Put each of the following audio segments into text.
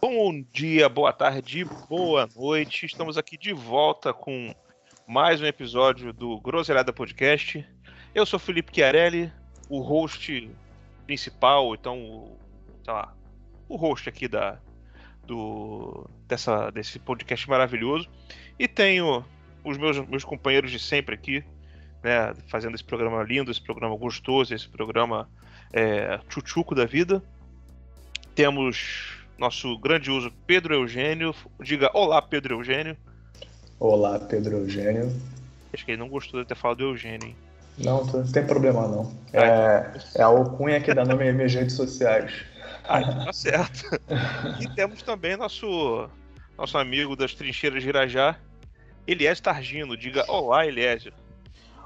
Bom dia, boa tarde, boa noite. Estamos aqui de volta com mais um episódio do Groselhada Podcast. Eu sou Felipe Chiarelli, o host principal, então, sei lá, o host aqui da, do, dessa, desse podcast maravilhoso. E tenho os meus, meus companheiros de sempre aqui, né, fazendo esse programa lindo, esse programa gostoso, esse programa é, tchutchuco da vida. Temos nosso grandioso Pedro Eugênio. Diga olá, Pedro Eugênio. Olá, Pedro Eugênio. Acho que ele não gostou de ter falado Eugênio, hein? Não, não tem problema não. É, é a alcunha que dá nome às minhas redes sociais. Ah, tá certo. e temos também nosso, nosso amigo das trincheiras de Irajá, Eliésio Targino. Diga olá, Eliésio.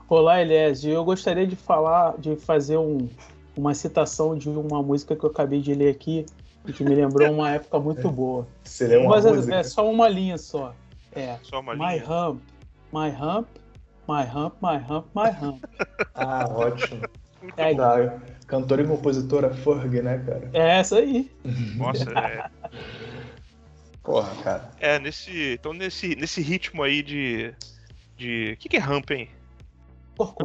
Olá, Eliésio. Eu gostaria de falar, de fazer um, uma citação de uma música que eu acabei de ler aqui que me lembrou uma época muito boa. Seria uma Mas é- música. é só uma linha só. É. Só uma My linha. hump, my hump, my hump, my hump, my hump. Ah, ótimo. É. Da cantora e compositora Ferg, né, cara? É essa aí. Nossa, é, Porra, cara. é nesse, então nesse, nesse ritmo aí de de o que, que é ramp, hein?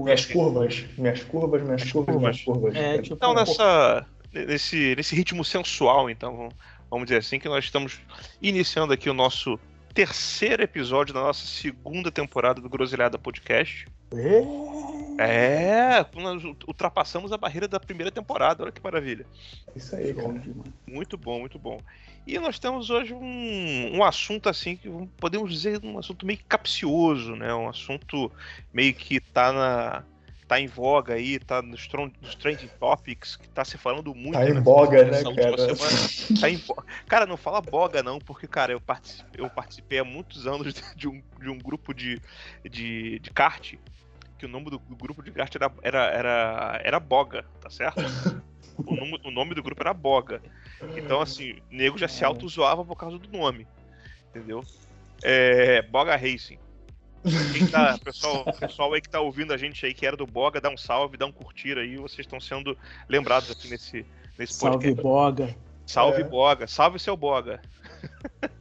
Minhas curvas, minhas curvas, minhas curvas, minhas curvas. É, tipo, Então nessa nesse nesse ritmo sensual, então vamos- dizer assim que nós estamos iniciando aqui o nosso terceiro episódio da nossa segunda temporada do Groselhada Podcast. É, nós ultrapassamos a barreira da primeira temporada, olha que maravilha. Isso aí, cara. Muito bom, muito bom. E nós temos hoje um, um assunto assim que podemos dizer um assunto meio capcioso, né? Um assunto meio que tá na tá em voga aí, tá nos, tron- nos trending topics, que tá se falando muito Tá em boga, né, cara? semana. Tá em Cara, não fala boga não, porque cara, eu participei, eu participei há muitos anos de um, de um grupo de, de, de kart, que o nome do, do grupo de kart era, era, era, era boga, tá certo? O nome, o nome do grupo era Boga. Então, assim, o nego já se auto-zoava por causa do nome. Entendeu? É, Boga Racing. Quem tá, pessoal, pessoal aí que tá ouvindo a gente aí que era do Boga, dá um salve, dá um curtir aí. Vocês estão sendo lembrados aqui nesse, nesse Salve podcast. Boga. Salve É. Boga, salve seu Boga.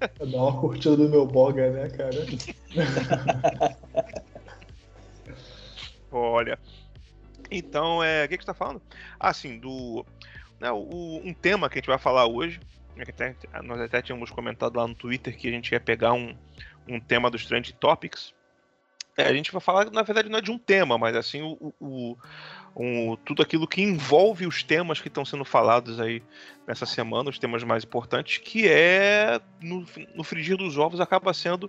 Dá uma curtida do meu boga, né, cara? Olha. Então, é, o que, que você tá falando? Ah, sim, do. Né, o- um tema que a gente vai falar hoje. né, até- nós até tínhamos comentado lá no Twitter que a gente ia pegar um, um tema dos Trend Topics. É, a gente vai falar, na verdade, não é de um tema, mas assim, o, o- o- tudo aquilo que envolve os temas que estão sendo falados aí nessa semana, os temas mais importantes, que é, no, no frigir dos ovos, acaba sendo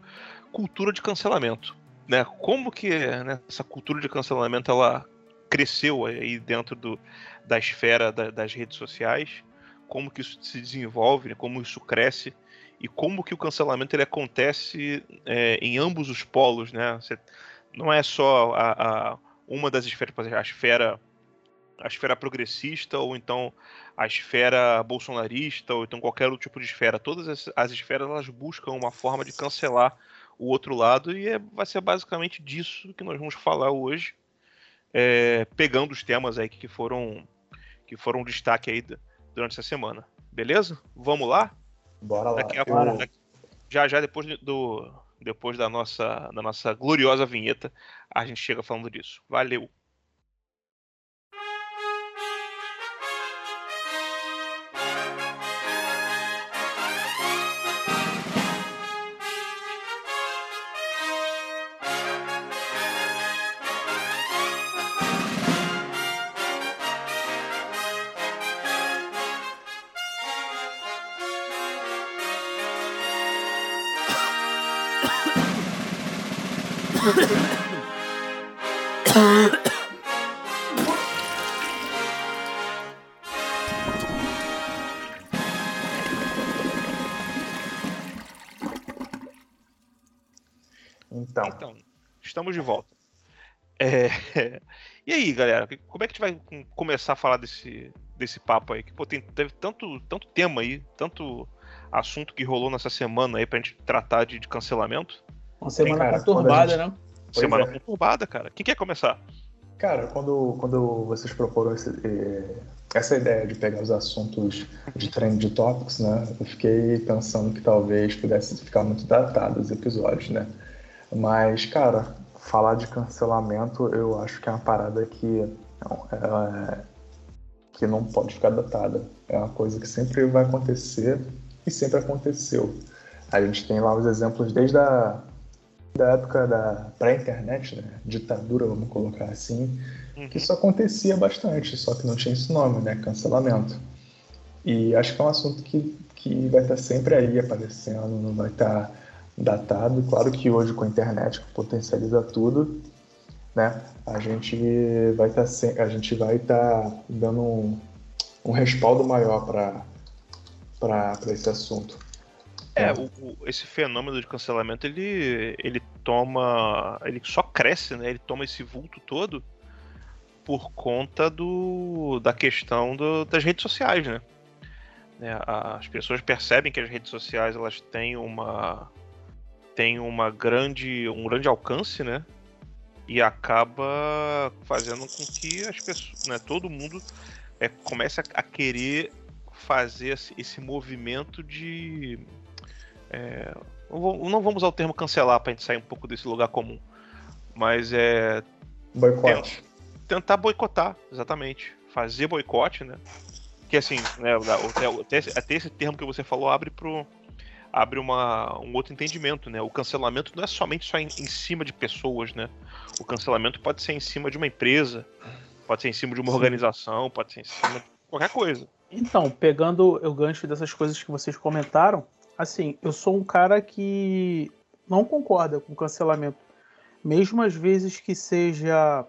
cultura de cancelamento. Né? Como que né, essa cultura de cancelamento ela cresceu aí dentro do, da esfera da- das redes sociais, como que isso se desenvolve, né, como isso cresce e como que o cancelamento ele acontece é, em ambos os polos, né? Você- não é só a, a- uma das esferas, a esfera a esfera progressista ou então a esfera bolsonarista ou então qualquer outro tipo de esfera. Todas as, as esferas elas buscam uma forma de cancelar o outro lado e é- vai ser basicamente disso que nós vamos falar hoje, é, pegando os temas aí que foram que foram destaque aí durante essa semana. Beleza? Vamos lá? Bora lá. Daqui a pouco, daqui- já já depois do depois da nossa da nossa gloriosa vinheta, a gente chega falando disso. Valeu. Estamos de volta. É, E aí, galera, como é que a gente vai com- começar a falar desse, desse papo aí? Que pô, tem, teve tanto, tanto tema aí, tanto assunto que rolou nessa semana aí pra gente tratar de, de cancelamento. Uma semana cara, conturbada, né? Pois semana é. conturbada, cara. Quem quer começar? cara, quando, quando vocês proporam esse, eh, essa ideia de pegar os assuntos de trend topics, né? Eu fiquei pensando que talvez pudesse ficar muito datado os episódios, né? Mas, cara, falar de cancelamento eu acho que é uma parada que não, é, que não pode ficar datada. É uma coisa que sempre vai acontecer e sempre aconteceu. A gente tem lá os exemplos desde a da época da pré-internet, né? ditadura, vamos colocar assim, uhum. que isso acontecia bastante, só que não tinha esse nome, né? Cancelamento. E acho que é um assunto que, que vai estar sempre aí aparecendo, não vai estar datado. Claro que hoje com a internet, que potencializa tudo, né? A gente vai estar a gente vai estar dando um, um respaldo maior para para esse assunto. É, o, o, esse fenômeno de cancelamento ele, ele toma. Ele só cresce, né? Ele toma esse vulto todo por conta do, da questão do, das redes sociais, né? É, as pessoas percebem que as redes sociais elas têm uma têm uma grande um grande alcance, né? E acaba fazendo com que as pessoas, né, todo mundo é, comece a, a querer fazer esse movimento de é, não vamos usar o termo cancelar para a gente sair um pouco desse lugar comum, mas é. Boicote. Tentar boicotar, exatamente. Fazer boicote, né? Que assim, né, até, até esse termo que você falou abre pro, abre uma, um outro entendimento, né? O cancelamento não é somente só em, em, cima de pessoas, né? O cancelamento pode ser em cima de uma empresa, pode ser em cima de uma organização, pode ser em cima de qualquer coisa. Então, pegando o gancho dessas coisas que vocês comentaram, assim, eu sou um cara que não concorda com cancelamento. Mesmo às vezes que seja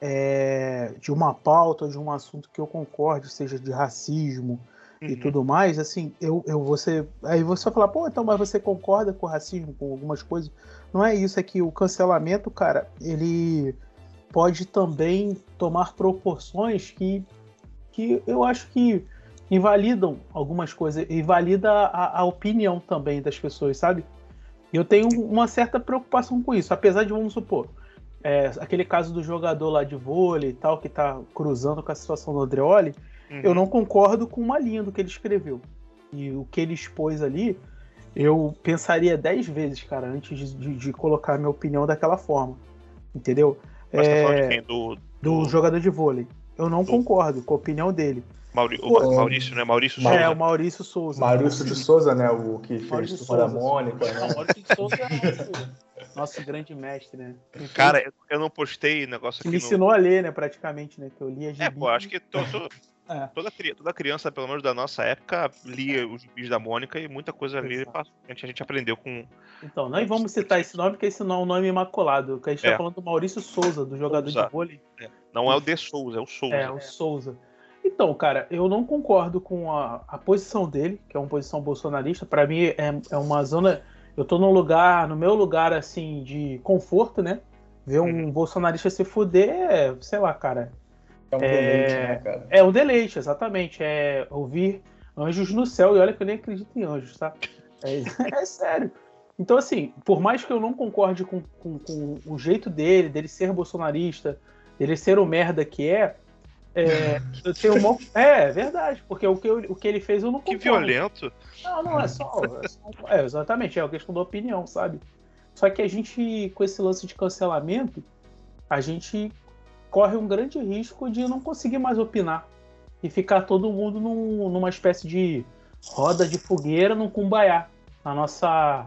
é, de uma pauta, de um assunto que eu concorde, seja de racismo uhum. e tudo mais, assim, eu, eu você. Aí você vai falar, pô, então, mas você concorda com o racismo, com algumas coisas. Não é isso, é que o cancelamento, cara, ele pode também tomar proporções que, que eu acho que invalidam algumas coisas, invalida a, a opinião também das pessoas, sabe? E eu tenho uma certa preocupação com isso, apesar de, vamos supor, é, aquele caso do jogador lá de vôlei e tal, que tá cruzando com a situação do Andreoli, uhum. eu não concordo com uma linha do que ele escreveu. E o que ele expôs ali, eu pensaria dez vezes, cara, antes de, de, de colocar a minha opinião daquela forma. Entendeu? Mas é, tá falando de é, quem? Do, do... do jogador de vôlei. Eu não do... concordo com a opinião dele. Mauri... o Maurício, né? Maurício Souza. É, o Maurício Souza. Maurício de Souza, né? O que fez o da Mônica. Né? Maurício de Souza é nosso, nosso grande mestre, né? Cara, eu não postei negócio aqui. Me ensinou no... a ler, né? Praticamente, né? Que eu lia É, pô, acho que todo, é. toda, toda criança, pelo menos da nossa época, lia os gibis da Mônica e muita coisa ali a gente, a gente aprendeu com. Então, não vamos citar esse nome, porque esse não é um nome imaculado. Que a gente tá é. tá falando do Maurício Souza, do jogador Souza. de vôlei. É. Não é o De Souza, é o Souza. É, o Souza. Então, cara, eu não concordo com a, a posição dele, que é uma posição bolsonarista. Para mim é, é uma zona. Eu tô num lugar, no meu lugar assim de conforto, né? Ver um uhum. bolsonarista se fuder, é, sei lá, cara. É um é, deleite, né, cara? É um deleite, exatamente. É ouvir anjos no céu. E olha que eu nem acredito em anjos, tá? É, é sério. Então, assim, por mais que eu não concorde com, com, com, o jeito dele, dele ser bolsonarista, dele ser o merda que é, é, eu tenho uma... é, é verdade, porque o que, eu, o que ele fez eu não concordo. Que violento. Não, não, é só, é só. É, exatamente, é uma questão da opinião, sabe? Só que a gente, com esse lance de cancelamento, a gente corre um grande risco de não conseguir mais opinar. E ficar todo mundo num, numa espécie de roda de fogueira num cumbaiá. Na nossa.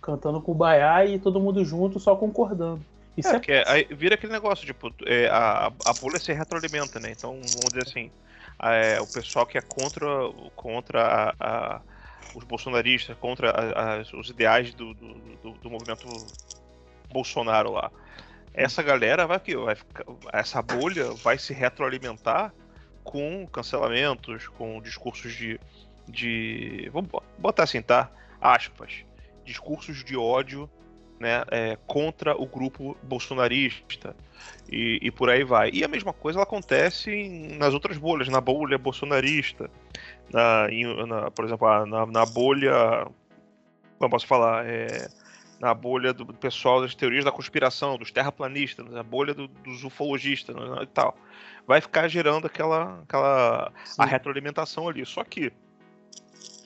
cantando cumbaiá e todo mundo junto só concordando. Isso é, é... é aí vira aquele negócio, tipo, é, a, a bolha se retroalimenta, né? Então, vamos dizer assim, é, o pessoal que é contra, contra a, a, os bolsonaristas, contra a, os ideais do, do, do, do, movimento Bolsonaro lá. Essa galera vai, vai ficar, essa bolha vai se retroalimentar com cancelamentos, com discursos de, de vamos botar assim, tá? Aspas, discursos de ódio né, é, contra o grupo bolsonarista e, e, por aí vai. E a mesma coisa acontece em, nas outras bolhas, na bolha bolsonarista, na, em, na por exemplo, na, na, bolha, como posso falar, é, na bolha do pessoal das teorias da conspiração, dos terraplanistas, na bolha do, dos ufologistas né, e tal. Vai ficar gerando aquela, aquela a retroalimentação ali. Só que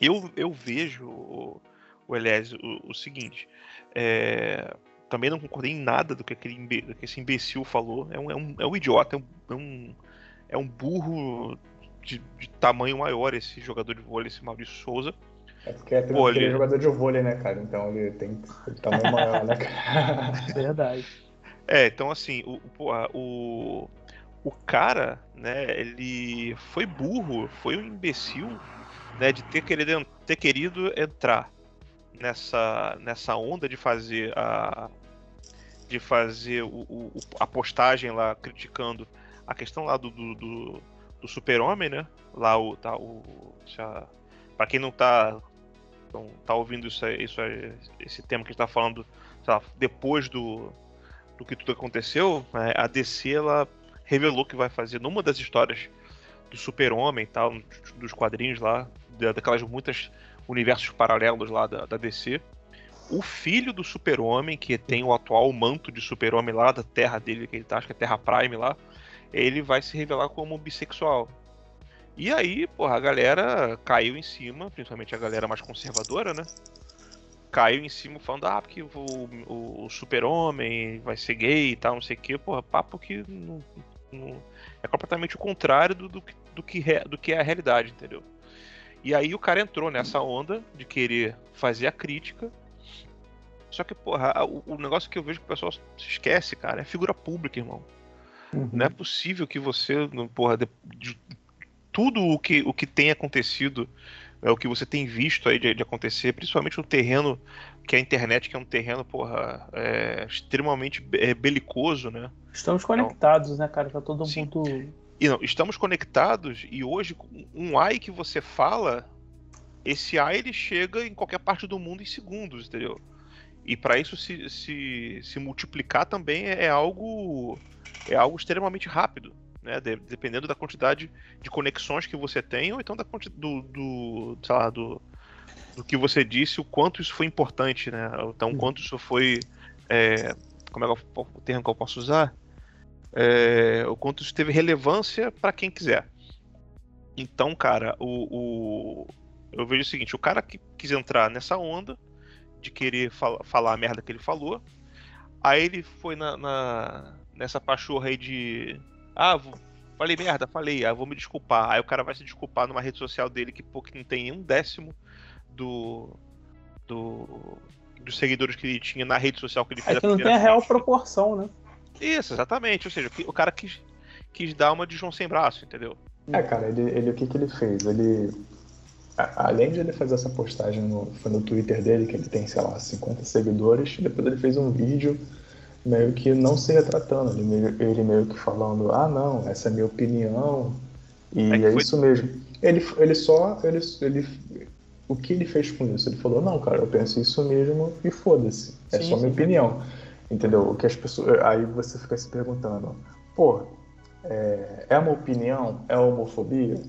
eu, eu vejo, o, o Elias, o, o seguinte. É, também não concordei em nada do que, aquele, do que esse imbecil falou. É um, é um, é um idiota, é um, é um, é um burro de, de, tamanho maior esse jogador de vôlei, esse Maurício Souza. É porque é, Pô, ele... é jogador de vôlei, né, cara? Então ele tem tamanho maior, né, cara? Verdade. É, então assim, o, o, o cara, né, ele foi burro, foi um imbecil, né, de ter querido, ter querido entrar nessa, nessa onda de fazer a de fazer o, o, a postagem lá criticando a questão lá do, do, do, do super-homem, né? Lá o. Tá, o já, pra quem não tá, não tá ouvindo isso, isso, esse tema que a gente tá falando lá, depois do, do que tudo aconteceu, né, a DC ela revelou que vai fazer numa das histórias do super-homem tal, dos quadrinhos lá, daquelas muitas universos paralelos lá da, da DC. O filho do Super-Homem, que tem o atual manto de Super-Homem lá da terra dele, que ele tá, acho que é Terra Prime lá, ele vai se revelar como bissexual. E aí, porra, a galera caiu em cima, principalmente a galera mais conservadora, né? Caiu em cima falando, ah, porque o, o, o super-homem vai ser gay e tal, não sei o quê. Porra, papo que não, não, é completamente o contrário do, do, do, que, do que é a realidade, entendeu? E aí o cara entrou nessa onda de querer fazer a crítica. Só que, porra, o, o negócio que eu vejo que o pessoal se esquece, cara, é figura pública, irmão. Uhum. Não é possível que você, porra, de, de, tudo o que, o que tem acontecido, é o que você tem visto aí de, de, acontecer, principalmente no terreno que é a internet, que é um terreno, porra, é, extremamente é, belicoso, né? Estamos conectados, então, né, cara? Tá todo sim. mundo e não, estamos conectados e hoje um AI que você fala, esse AI ele chega em qualquer parte do mundo em segundos, entendeu? E para isso se, se, se, multiplicar também é, é algo é algo extremamente rápido, né? De, dependendo da quantidade de conexões que você tem ou então da do, do, sei lá, do, do que você disse, o quanto isso foi importante, né? Então, o quanto isso foi é, como é, é o termo que eu posso usar? é, o quanto isso teve relevância para quem quiser. Então, cara, o, o, eu vejo o seguinte: o cara que quis entrar nessa onda de querer fala, falar a merda que ele falou, aí ele foi na, na nessa pachorra aí de. Ah, falei merda, falei, ah, vou me desculpar. Aí o cara vai se desculpar numa rede social dele que, pô, que não tem um décimo do. do dos seguidores que ele tinha na rede social que ele fez. É que não tem a real proporção, né? Isso, exatamente. Ou seja, o cara quis, quis dar uma de João sem braço, entendeu? É, cara, ele, ele o que, que ele fez? Ele. A, além de ele fazer essa postagem no, foi no Twitter dele, que ele tem, sei lá, 50 seguidores, depois ele fez um vídeo meio que não se retratando, ele meio, ele meio que falando, ah não, essa é a minha opinião, e é, é foi... isso mesmo. Ele, ele só. Ele, ele, o que ele fez com isso? Ele falou, não, cara, eu penso isso mesmo e foda-se. É sim, só minha sim. opinião. Entendeu? O que as pessoas. Aí você fica se perguntando, pô, é, é uma opinião? É homofobia?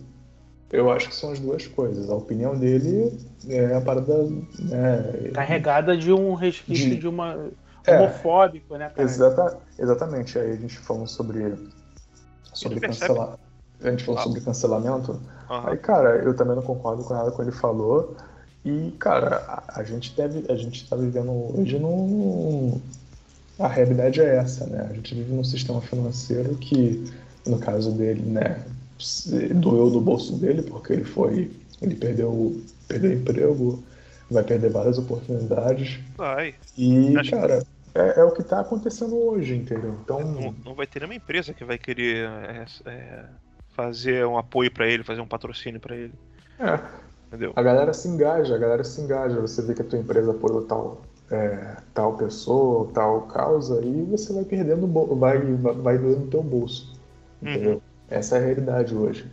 Eu acho que são as duas coisas. A opinião dele é a parada. Né, Carregada de um resquício de, de uma. É, homofóbico, né, cara? Exata, exatamente. Aí a gente falou sobre. Sobre cancelar. A gente falou ah. sobre cancelamento. Uhum. Aí, cara, eu também não concordo com nada que ele falou. E, cara, a, a gente deve. A gente tá vivendo hoje num, a realidade é essa, né? A gente vive num sistema financeiro que, no caso dele, né, doeu do bolso dele porque ele foi, ele perdeu, perdeu emprego, vai perder várias oportunidades. Vai. E, Acho cara, é, é, o que está acontecendo hoje, entendeu? Então não, não, vai ter nenhuma empresa que vai querer é, é, fazer um apoio para ele, fazer um patrocínio para ele. É. Entendeu? A galera se engaja, a galera se engaja. Você vê que a tua empresa apoiou tal é, tal pessoa, tal causa, e você vai perdendo, vai, vai doendo no teu bolso. Uhum. Entendeu? Essa é a realidade hoje.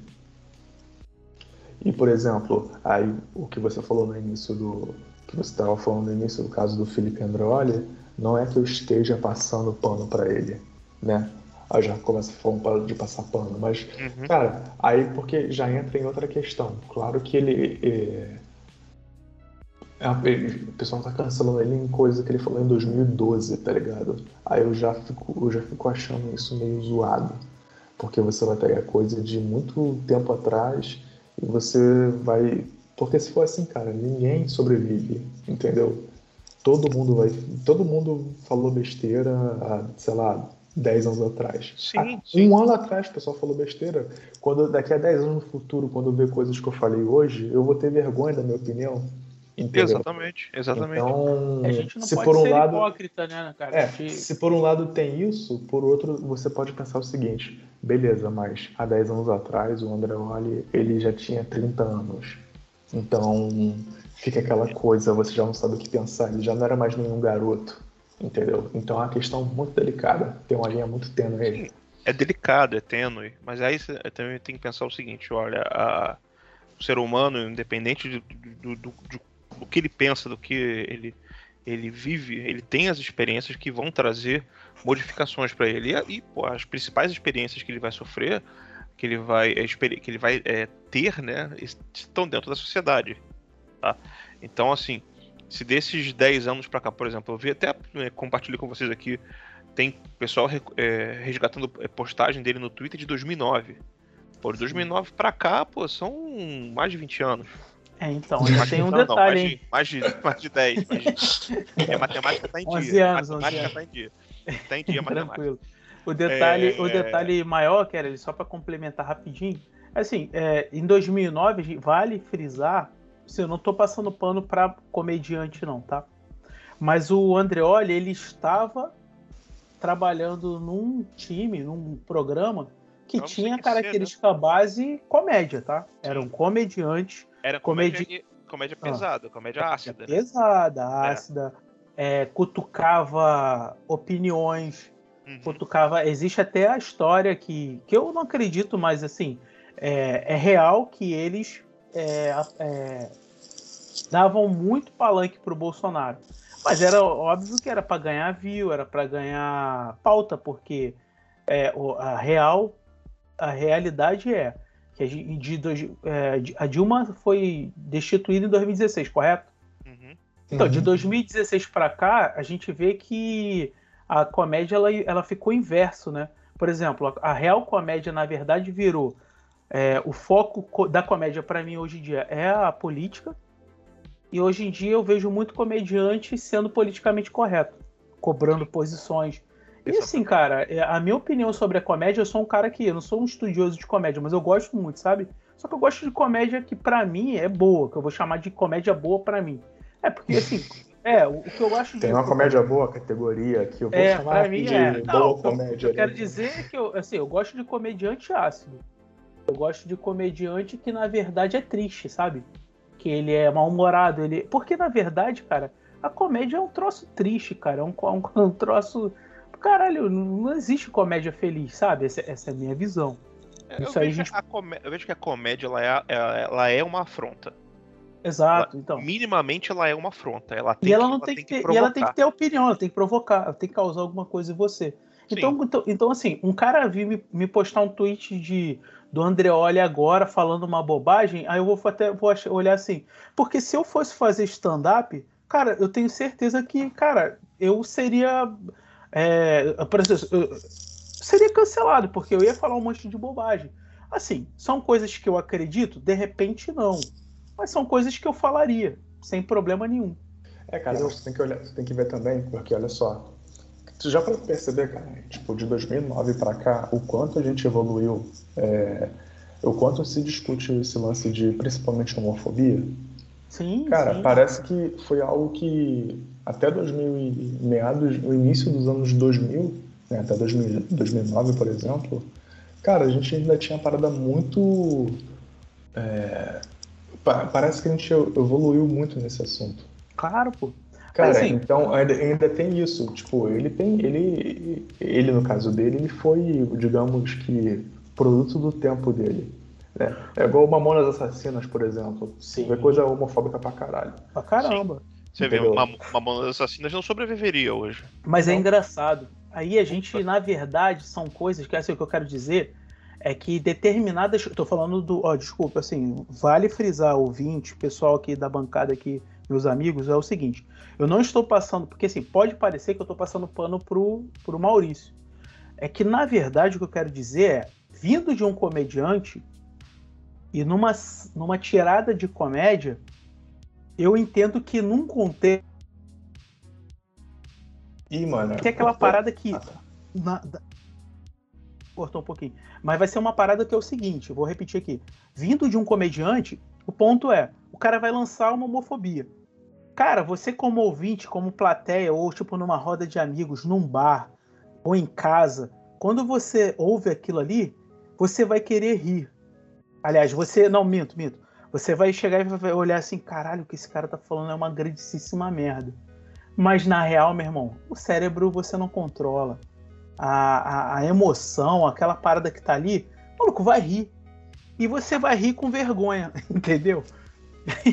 E, por exemplo, aí o que você falou no início do. que você estava falando no início do caso do Felipe Androli, não é que eu esteja passando pano para ele, né? Aí já começa falando de passar pano, mas, uhum. cara, aí porque já entra em outra questão. Claro que ele. É É, o pessoal tá cancelando ele em coisa que ele falou em 2012, tá ligado? Aí eu já fico, eu já fico achando isso meio zoado. Porque você vai pegar coisa de muito tempo atrás você vai. Porque se for assim, cara, ninguém sobrevive, entendeu? Todo mundo vai. Todo mundo falou besteira há, sei lá, 10 anos atrás. Sim, sim. Um ano atrás o pessoal falou besteira. Quando, daqui a 10 anos no futuro, quando eu ver coisas que eu falei hoje, eu vou ter vergonha da minha opinião. Entendeu? Exatamente, exatamente. Então, A gente não se pode por um ser lado. hipócrita, né, cara? É, gente- se por um lado tem isso, por outro você pode pensar o seguinte, beleza, mas há 10 anos atrás o Andreoli ele já tinha 30 anos. Então fica aquela coisa, você já não sabe o que pensar, ele já não era mais nenhum garoto, entendeu? Então é uma questão muito delicada, tem uma linha muito tênue aí. É delicado, é tênue, mas aí você também tem que pensar o seguinte, olha, a- o ser humano, independente de- do, do- do- do que ele pensa, do que ele, ele vive, ele tem as experiências que vão trazer modificações para ele. E, e, pô, as principais experiências que ele vai sofrer, que ele vai, é, que ele vai é, ter, né, estão dentro da sociedade. Tá? Então, assim, se desses 10 anos para cá, por exemplo, eu vi até, né, compartilhei com vocês aqui, tem pessoal é, resgatando é, postagem dele no Twitter de 2009. Pô, de 2009 pra cá, pô, são mais de 20 anos. É, então, Mais tem um não, não, detalhe, mais hein? de, mais, de, mais de 10. Mais de, é, matemática tá em 11 dia. anos, 11 matemática anos. tá em dia. Tá em dia, matemática. Tranquilo. O detalhe, É, o detalhe maior, era só para complementar rapidinho, assim, é, em 2009 vale frisar, assim, eu não tô passando pano para comediante não, tá? Mas o Andreoli ele estava trabalhando num time, num programa que Vamos tinha né? característica base comédia, tá? Era um comediante Era Comedi- comédia, comédia Ah. pesada, comédia ácida. né? pesada, ácida, é, cutucava opiniões, Uhum. cutucava. Existe até a história que, que eu não acredito, mas assim, é, é real que eles é, é, davam muito palanque pro Bolsonaro. Mas era óbvio que era para ganhar view, era para ganhar pauta, porque é, a real, a realidade é que a, de é, a Dilma foi destituída em 2016, correto? Uhum. Então, de Uhum. 2016 para cá, a gente vê que a comédia ela, ela ficou inverso, né? Por exemplo, a, a real comédia, na verdade, virou. é, o foco co- da comédia, para mim, hoje em dia, é a política. E hoje em dia eu vejo muito comediante sendo politicamente correto, cobrando posições. E assim, cara, é, a minha opinião sobre a comédia, eu sou um cara que. Eu não sou um estudioso de comédia, mas eu gosto muito, sabe? Só que eu gosto de comédia que, pra mim, é boa, que eu vou chamar de comédia boa pra mim. É, porque assim, é, o, que eu gosto Tem uma comédia boa, categoria, que eu vou É, chamar pra mim de é. boa Não, comédia. Eu quero né? dizer que eu, assim, eu gosto de comediante ácido. Eu gosto de comediante que na verdade é triste, sabe? Que ele é mal-humorado, ele. Porque na verdade, cara, a comédia é um troço triste, cara. É um, um, um troço. Caralho, não existe comédia feliz, sabe? Essa, essa é a minha visão. Eu, Isso aí, vejo gente- que a comé- eu vejo que a comédia ela é, ela, ela é uma afronta. Exato, então. Minimamente ela é uma afronta. Ela tem E ela que- não tem que, ter, e provocar. ela tem que ter opinião, ela tem que provocar, ela tem que causar alguma coisa em você. Então, então, então, assim, um cara vir me, me postar um tweet de do Andreoli agora falando uma bobagem, aí eu vou até vou olhar assim, porque se eu fosse fazer stand-up, cara, eu tenho certeza que, cara, eu seria, é, por exemplo, seria cancelado, porque eu ia falar um monte de bobagem. Assim, são coisas que eu acredito, de repente não, mas são coisas que eu falaria, sem problema nenhum. É, cara, você tem que olhar, você tem que ver também, porque olha só, tu já pode perceber, cara, tipo, de 2009 pra cá, o quanto a gente evoluiu, é, o quanto se discute esse lance de principalmente homofobia. Sim, Cara, sim. parece que foi algo que até 2000 e meados, no início dos anos 2000, né, até 2000, 2009, por exemplo, cara, a gente ainda tinha parada muito é, pa- parece que a gente evoluiu muito nesse assunto. Claro, pô. Cara, assim, então ainda, ainda tem isso. Tipo, ele tem. Ele, ele, no caso dele, ele foi, digamos que, produto do tempo dele. Né? É igual o Mamonas Assassinas, por exemplo. Sim. É coisa homofóbica pra caralho. Pra caramba. Você vê, uma, uma mão das assassinas não sobreviveria hoje. Mas é engraçado. Aí a gente, na verdade, são coisas que assim, o que eu quero dizer é que determinadas. Tô falando do. Ó, desculpa, assim, vale frisar, ouvinte, pessoal aqui da bancada aqui meus amigos, é o seguinte: eu não estou passando, porque assim, pode parecer que eu estou passando pano pro, pro Maurício. É que, na verdade, o que eu quero dizer é, vindo de um comediante e numa, numa tirada de comédia, eu entendo que num contexto. Ih, mano. Que é aquela parada que. Ah, tá. na, da... Cortou um pouquinho. Mas vai ser uma parada que é o seguinte: vou repetir aqui. Vindo de um comediante, o ponto é: o cara vai lançar uma homofobia. Cara, você como ouvinte, como plateia, ou tipo numa roda de amigos, num bar, ou em casa, quando você ouve aquilo ali, você vai querer rir. Aliás, você. Não, minto, minto. Você vai chegar e vai olhar assim, caralho, o que esse cara tá falando é uma grandíssima merda. Mas na real, meu irmão, o cérebro você não controla. A, a, a emoção, aquela parada que tá ali, o maluco vai rir. E você vai rir com vergonha, entendeu?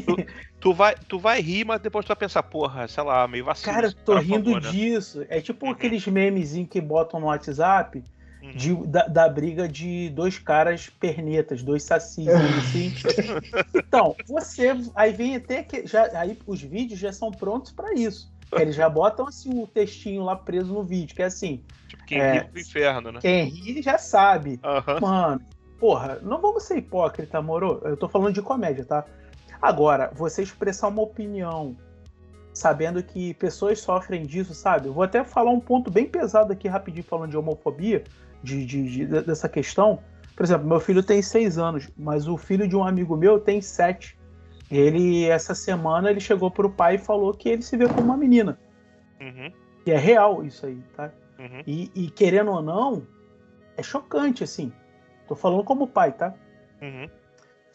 Tu, tu, vai, tu vai rir, mas depois tu vai pensar, porra, sei lá, meio vacilo. Cara, tô rindo favor, né? disso. É tipo uhum. aqueles memezinhos que botam no WhatsApp uhum. de, da, da, briga de dois caras pernetas, dois sacis, assim. então, você. Aí vem até que. Já, aí os vídeos já são prontos para isso. Eles já botam assim o textinho lá preso no vídeo, que é assim. Tipo, quem é, ri do inferno, né? Quem ri já sabe. Uhum. Mano, porra, não vamos ser hipócrita, moro? Eu tô falando de comédia, tá? Agora, você expressar uma opinião sabendo que pessoas sofrem disso, sabe? Eu vou até falar um ponto bem pesado aqui rapidinho falando de homofobia, de, de, de, dessa questão. Por exemplo, meu filho tem seis anos, mas o filho de um amigo meu tem sete. Ele, essa semana, ele chegou pro pai e falou que ele se vê como uma menina. Uhum. E é real isso aí, tá? Uhum. E, e, querendo ou não, é chocante, assim. Tô falando como pai, tá? Uhum.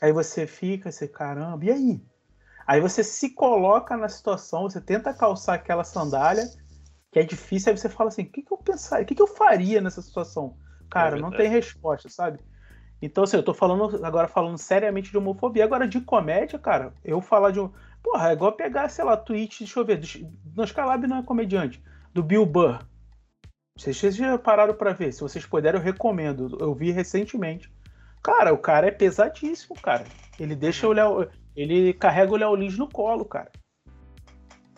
Aí você fica, você, caramba, e aí? Aí você se coloca na situação, você tenta calçar aquela sandália, que é difícil, aí você fala assim, o que, que eu pensaria, o que, que eu faria nessa situação? Cara, é não tem resposta, sabe? Então, assim, eu tô falando agora falando seriamente de homofobia. Agora, de comédia, cara, eu falar de um. Porra, é igual pegar, sei lá, tweet, deixa eu ver, do Scalab não é comediante, do Bill Burr. Vocês já pararam para ver? Se vocês puderem, eu recomendo. Eu vi recentemente. Cara, o cara é pesadíssimo, cara. Ele deixa o Léo. Ele carrega o Léo Lins no colo, cara.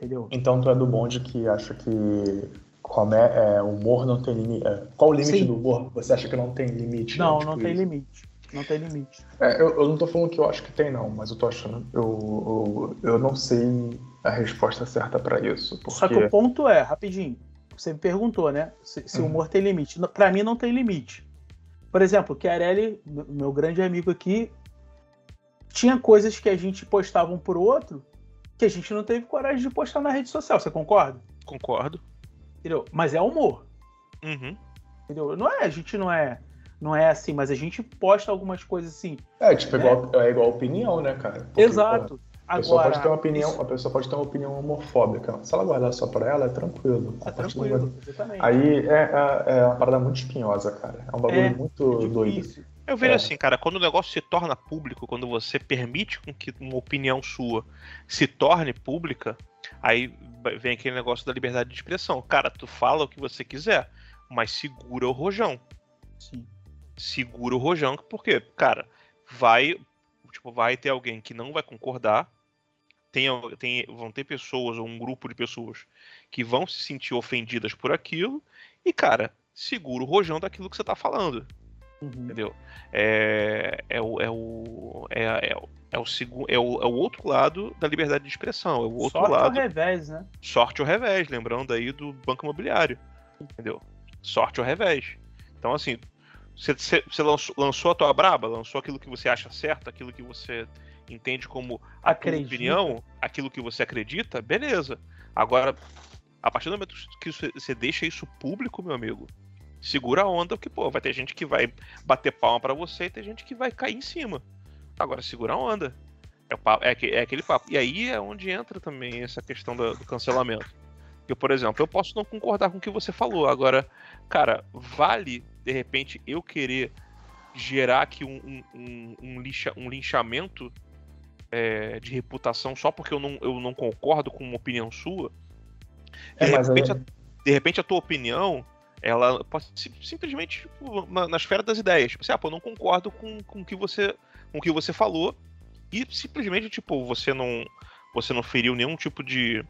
Entendeu? Então tu é do bonde que acha que é, é, humor não tem limite. É, qual o limite Sim. do humor? Você acha que não tem limite? Não, né? tipo não tem isso? limite. Não tem limite. É, eu, eu, não tô falando que eu acho que tem, não, mas eu tô achando. Eu, eu, eu não sei a resposta certa para isso. Porque... Só que o ponto é, rapidinho. Você me perguntou, né? Se, se uhum. o humor tem limite. Para mim não tem limite. Por exemplo, Chiarelli, meu grande amigo aqui, tinha coisas que a gente postava um por outro que a gente não teve coragem de postar na rede social. Você concorda? Concordo. Entendeu? Mas é humor. Uhum. Entendeu? Não é, a gente não é não é assim, mas a gente posta algumas coisas assim. É, tipo, né? igual, é igual opinião, né, cara? Porque, Exato. Pô, a pessoa Agora, pode ter uma opinião, isso... a pessoa pode ter uma opinião homofóbica. Se ela guardar só para ela, é tranquilo. É tranquilo, exatamente. Aí é, é, é, uma parada muito espinhosa, cara. É um bagulho é, muito é doido. Eu vejo é. assim, cara, quando o negócio se torna público, quando você permite com que uma opinião sua se torne pública, aí vem aquele negócio da liberdade de expressão. Cara, tu fala o que você quiser, mas segura o rojão. Sim. Segura o rojão, porque, cara, vai, tipo, vai ter alguém que não vai concordar, tem, tem, vão ter pessoas ou um grupo de pessoas que vão se sentir ofendidas por aquilo e, cara, segura o rojão daquilo que você tá falando. Uhum. Entendeu? É, é, o, é, o, é, é, é, o, é, o, é o outro lado da liberdade de expressão. É o outro Sorte lado. ao revés, né? Sorte ao revés, lembrando aí do Banco Imobiliário. Entendeu? Sorte ao revés. Então, assim, você, você lançou, lançou, a tua braba, lançou aquilo que você acha certo, aquilo que você entende como a tua opinião, aquilo que você acredita, beleza. Agora, a partir do momento que você deixa isso público, meu amigo, segura a onda, porque, pô, vai ter gente que vai bater palma para você e tem gente que vai cair em cima. Agora, segura a onda. É, papo, é, é, aquele papo. E aí é onde entra também essa questão do, do cancelamento. Porque, por exemplo, eu posso não concordar com o que você falou. Agora, cara, vale, de repente, eu querer gerar aqui um, um, um, lixa, um linchamento é, de reputação só porque eu não, eu não concordo com uma opinião sua. De, é, repente, a, de repente a tua opinião ela pode simplesmente tipo, na, na, esfera das ideias. Tipo, assim, ah, pô, não concordo com, com que você com o que você falou e simplesmente tipo você não você não feriu nenhum tipo de,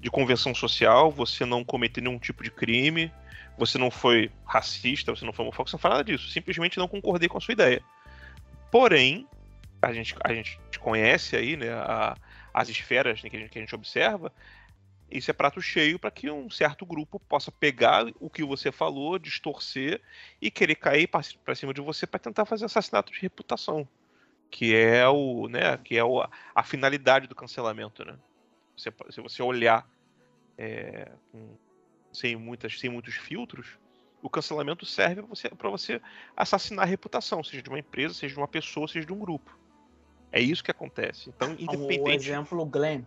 de convenção social, você não cometeu nenhum tipo de crime, você não foi racista, você não foi homofóbico, você não faz nada disso. Simplesmente não concordei com a sua ideia. Porém, a gente, a gente conhece aí, né, a, as esferas né, que, a gente, que a gente observa, isso é prato cheio para que um certo grupo possa pegar o que você falou, distorcer e querer cair para cima de você para tentar fazer assassinato de reputação, que é o, né, que é o, a finalidade do cancelamento, né? Você, se você olhar é, com, sem muitas, sem muitos filtros, o cancelamento serve para você, assassinar a reputação, seja de uma empresa, seja de uma pessoa, seja de um grupo. É isso que acontece. Então, independente. O exemplo Glenn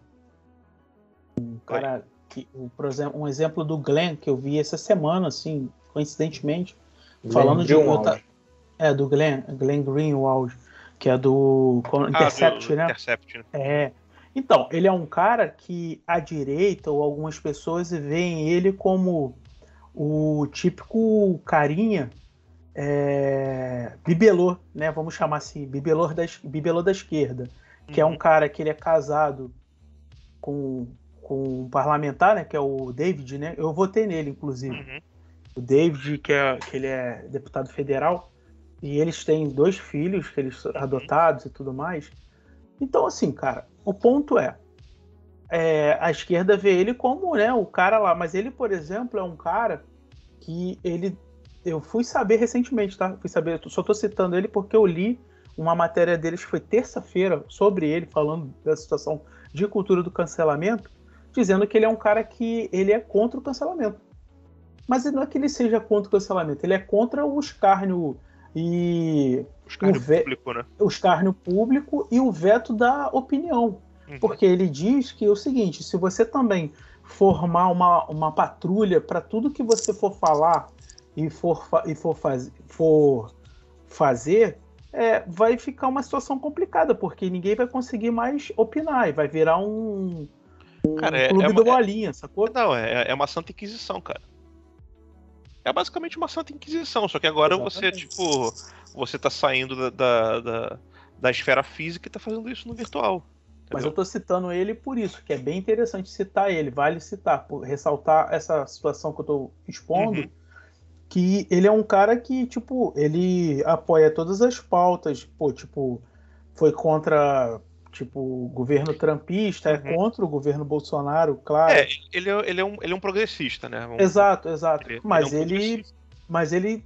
um cara que, por exemplo, um exemplo do Glenn que eu vi essa semana, assim, coincidentemente, Glenn falando Greenwald. de é do Glenn, Glenn Greenwald, que é do Intercept, ah, do, né? Intercept, né? É. Então, ele é um cara que a direita ou algumas pessoas veem ele como o típico carinha é, bibelô, né? Vamos chamar assim, bibelô da, bibelô da esquerda, que uhum. é um uhum. cara que ele é casado com com um parlamentar, né, que é o David, né? Eu votei nele, inclusive. Uhum. O David, que, é, que ele é deputado federal, e eles têm dois filhos, que eles uhum. adotados e tudo mais. Então, assim, cara, o ponto é, é, a esquerda vê ele como, né, o cara lá, mas ele, por exemplo, é um cara que ele, eu fui saber recentemente, tá? Fui saber, só tô citando ele porque eu li uma matéria deles que foi terça-feira sobre ele falando da situação de cultura do cancelamento dizendo que ele é um cara que ele é contra o cancelamento. Mas não é que ele seja contra o cancelamento, ele é contra o escárnio e o escárnio, o ve... público, né? o escárnio público e o veto da opinião. Uhum. Porque ele diz que é o seguinte: se você também formar uma, uma patrulha para tudo que você for falar e for, e for, faz, for fazer, é, vai ficar uma situação complicada, porque ninguém vai conseguir mais opinar e vai virar um, Cara, é, clube é uma, do Bolinha, sacou? Não, é, é uma Santa Inquisição, cara. É basicamente uma Santa Inquisição, só que agora Exatamente. você, tipo, você tá saindo da, da, da, da, esfera física e tá fazendo isso no virtual. Entendeu? Mas eu tô citando ele por isso, que é bem interessante citar ele, vale citar, por ressaltar essa situação que eu tô expondo, uhum. que ele é um cara que, tipo, ele apoia todas as pautas, pô, tipo, foi contra tipo, o governo trampista é uhum. é contra o governo Bolsonaro, claro. É, ele, é, ele, é, um, ele é um progressista, né? Exato, exato. Ele, mas ele, é um ele mas ele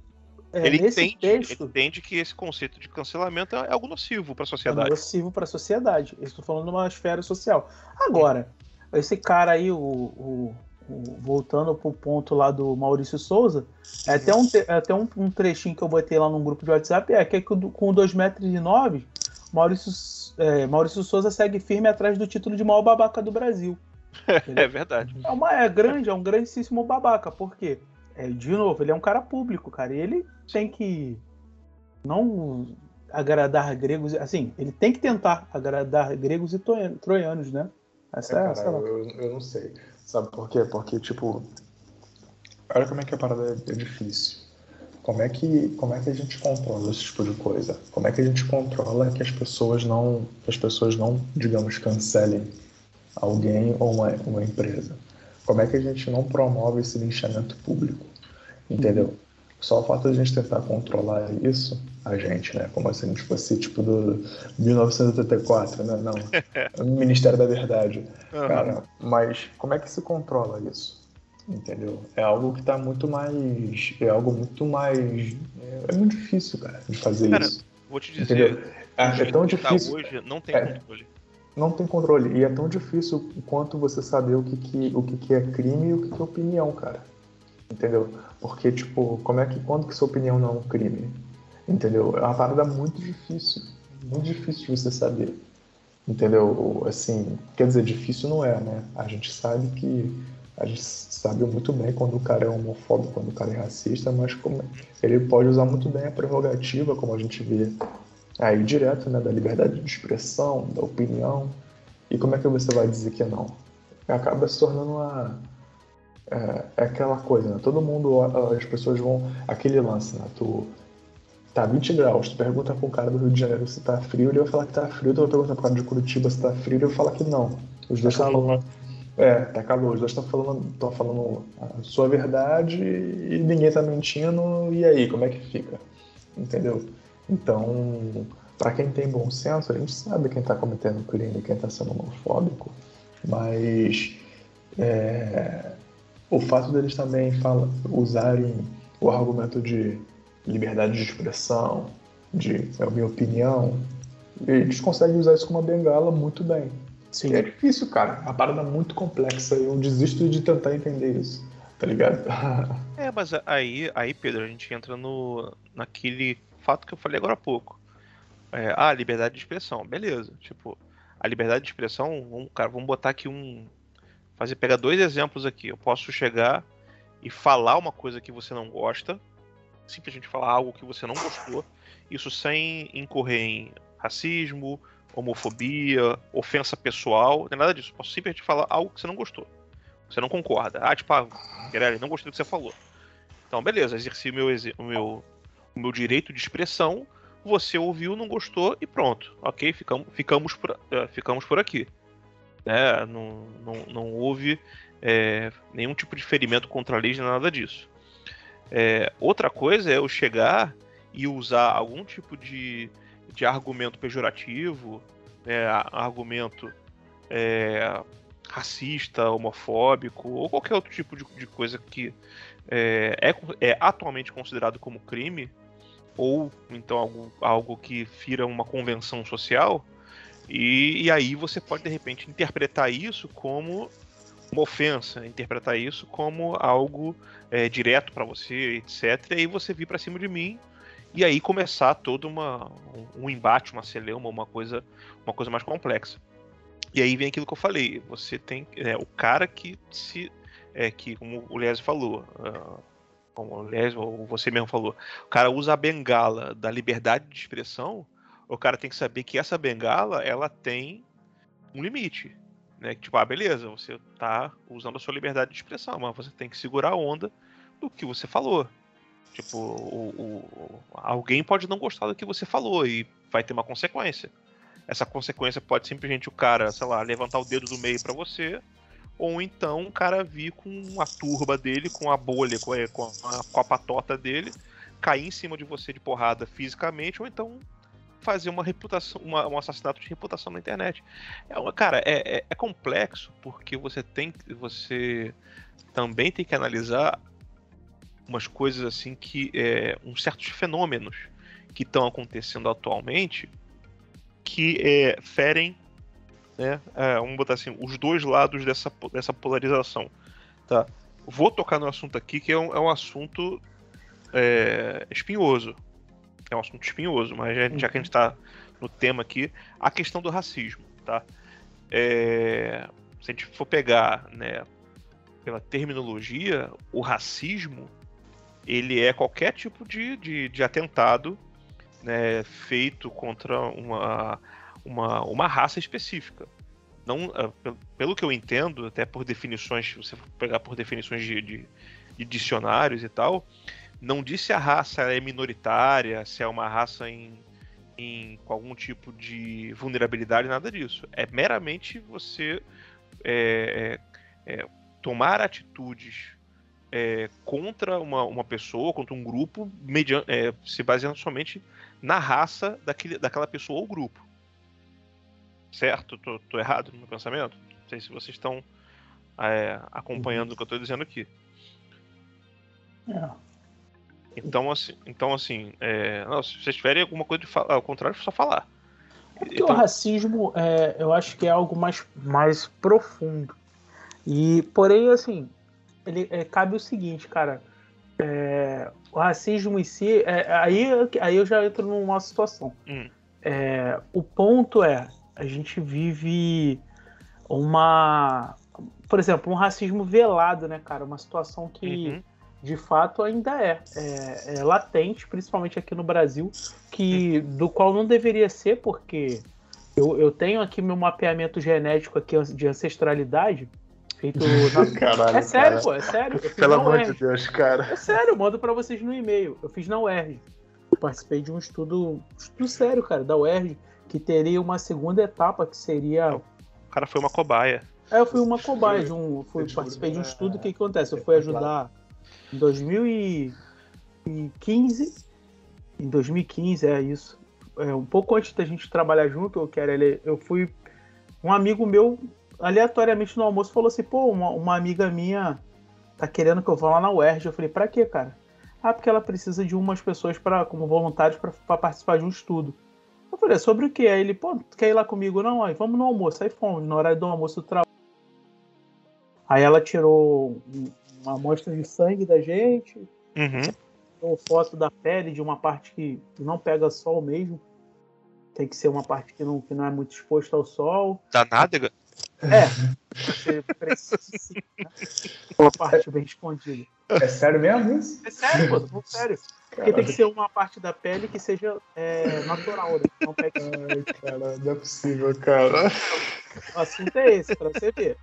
é, ele, entende, texto, ele entende que esse conceito de cancelamento é algo nocivo para a sociedade. É nocivo para a sociedade. estou falando de uma esfera social. Agora, esse cara aí, o, o, o voltando pro ponto lá do Maurício Souza, é até, um, é até um, um, trechinho que eu botei lá num grupo de WhatsApp, é que com 2 metros e 9, Maurício é, Maurício Souza segue firme atrás do título de maior babaca do Brasil. é verdade. É, uma, é grande, é um grandíssimo babaca. Por quê? É, de novo, ele é um cara público, cara. E ele tem que não agradar gregos. Assim, ele tem que tentar agradar gregos e troianos, né? Essa é, é cara, eu, eu não sei. Sabe por quê? Porque, tipo, olha como é que a parada é, é difícil. Como é que como é que a gente controla esse tipo de coisa? Como é que a gente controla que as pessoas não que as pessoas não digamos cancelem alguém ou uma, uma empresa? Como é que a gente não promove esse linchamento público? Entendeu? Só o fato de a gente tentar controlar isso, a gente, né? Como se a gente fosse tipo do 1984, né? Não. Ministério da Verdade. Cara, mas como é que se controla isso? Entendeu? É algo que tá muito mais. É algo muito mais. É, muito difícil, cara, de fazer cara, isso. Vou te dizer. É, é tão tá difícil. hoje não tem é, controle. Não tem controle. E é tão difícil quanto você saber o que, que, o que, que é crime e o que, que é opinião, cara. Entendeu? Porque, tipo, como é que. Quando que sua opinião não é um crime? Entendeu? É uma parada muito difícil. Muito difícil de você saber. Entendeu? Assim, quer dizer, difícil não é, né? A gente sabe que a gente sabe muito bem quando o cara é homofóbico, quando o cara é racista, mas como ele pode usar muito bem a prerrogativa, como a gente vê aí direto, né, da liberdade de expressão, da opinião. E como é que você vai dizer que não? Acaba se tornando uma é, é aquela coisa, né? Todo mundo, as pessoas vão aquele lance, né? Tu tá 20 graus, tu pergunta pro cara do Rio de Janeiro se tá frio, ele vai falar que tá frio, tu vai perguntar pro cara de Curitiba se tá frio, ele vai falar que não. Os dois estão falando. É, tá calor. Os dois estão falando, tão falando a sua verdade e ninguém tá mentindo. E aí, como é que fica? Entendeu? Então, para quem tem bom senso, a gente sabe quem está cometendo crime, quem está sendo homofóbico, mas é, o fato deles também fala, usarem o argumento de liberdade de expressão, de é a minha opinião, eles conseguem usar isso como uma bengala muito bem. Sim. é difícil, cara. A parada é muito complexa e eu desisto de tentar entender isso. Tá ligado? é, mas aí, aí, Pedro, a gente entra no, naquele fato que eu falei agora há pouco. É, ah, liberdade de expressão, beleza. Tipo, a liberdade de expressão, vamos, cara, vamos botar aqui um. Fazer, pegar dois exemplos aqui. Eu posso chegar e falar uma coisa que você não gosta, simplesmente falar algo que você não gostou, isso sem incorrer em racismo, homofobia, ofensa pessoal, não nada disso. Posso simplesmente falar algo que você não gostou. Você não concorda. Ah, tipo, ah, não gostei do que você falou. Então, beleza, exerci o meu, o meu, o meu direito de expressão, você ouviu, não gostou e pronto. Ok, ficamos, ficamos, por, uh, ficamos por aqui. Né? Não, não, não houve é, nenhum tipo de ferimento contra a lei, nada disso. É, outra coisa é eu chegar e usar algum tipo de, de argumento pejorativo, né, argumento é, racista, homofóbico, ou qualquer outro tipo de, de coisa que é, é, é, atualmente considerado como crime, ou então algo, algo que fira uma convenção social, e, e aí você pode de repente interpretar isso como uma ofensa, interpretar isso como algo é, direto para você, etc. E aí você vir para cima de mim e aí começar todo uma, um, embate, uma celeuma, uma coisa, uma coisa mais complexa. E aí vem aquilo que eu falei. Você tem é, o cara que se é que como o Léo falou, uh, como o ou você mesmo falou, o cara usa a bengala da liberdade de expressão. O cara tem que saber que essa bengala ela tem um limite. Né? Tipo, ah, beleza, você tá usando a sua liberdade de expressão, mas você tem que segurar a onda do que você falou. Tipo, o, o, alguém pode não gostar do que você falou e vai ter uma consequência. Essa consequência pode simplesmente o cara, sei lá, levantar o dedo do meio para você, ou então o cara vir com a turba dele, com a bolha, com a, com a, com a patota dele, cair em cima de você de porrada fisicamente, ou então fazer uma reputação, uma, um assassinato de reputação na internet. É uma, cara, é, é, é, complexo porque você tem, você também tem que analisar umas coisas assim que é, uns certos fenômenos que estão acontecendo atualmente que é, ferem, né? É, vamos botar assim, os dois lados dessa, dessa polarização, tá? Vou tocar no assunto aqui que é um, é um assunto é, espinhoso, é um assunto espinhoso, mas já, já que a gente está no tema aqui, a questão do racismo, tá? É, se a gente for pegar, né, pela terminologia, o racismo ele é qualquer tipo de, de, de atentado né, feito contra uma, uma, uma raça específica. Não, uh, pelo que eu entendo, até por definições, se você pegar por definições de, de, de dicionários e tal, não diz se a raça é minoritária, se é uma raça em, em, com algum tipo de vulnerabilidade, nada disso. É meramente você é, é, é tomar atitudes é, contra uma, uma pessoa, contra um grupo, mediante, é, se baseando somente na raça daquele, daquela pessoa ou grupo. Certo? Tô, tô errado no meu pensamento? Não sei se vocês estão é, acompanhando o que eu estou dizendo aqui. É. Então, assim, então, assim é... não, se vocês tiverem alguma coisa de falar, ao contrário, é só falar. É porque então... o racismo, é, eu acho que é algo mais, mais profundo. E, porém, assim, ele, é, cabe o seguinte, cara. É, o racismo em si, é, aí, aí eu já entro numa situação. Hum. É, o ponto é, a gente vive uma. Por exemplo, um racismo velado, né, cara? Uma situação que. Uhum de fato ainda é, é, é, latente, principalmente aqui no Brasil, que do qual não deveria ser, porque eu, eu tenho aqui meu mapeamento genético aqui de ancestralidade feito na... Caralho, é sério, cara. pô, é sério. Pelo amor de Deus, cara. É sério, eu mando para vocês no e-mail. Eu fiz na UERJ. Eu participei de um estudo, estudo sério, cara, da UERJ, que teria uma segunda etapa que seria O cara foi uma cobaia. É, eu fui uma cobaia de um. Fui, participei de um estudo. O que, que acontece? Eu fui ajudar em 2015. Em 2015, é isso. É, um pouco antes da gente trabalhar junto, eu quero ele. Eu fui. Um amigo meu, aleatoriamente no almoço, falou assim: pô, uma, uma amiga minha tá querendo que eu vá lá na UERJ. Eu falei: pra quê, cara? Ah, porque ela precisa de umas pessoas para como voluntários para participar de um estudo. Eu falei, é sobre o que? Aí ele, pô, quer ir lá comigo? Não, aí vamos no almoço. Aí fomos, no horário do almoço do trabalho. Aí ela tirou uma amostra de sangue da gente, Uhum. tirou foto da pele de uma parte que não pega sol mesmo. Tem que ser uma parte que não, que não é muito exposta ao sol. Da nádega? É, você precisa? Uma parte bem escondida. É sério mesmo isso? É sério, pô, tô sério. Porque tem que ser uma parte da pele que seja é, natural, né? Não pegue Ai, cara, não é possível, cara. O assunto é esse, pra você ver.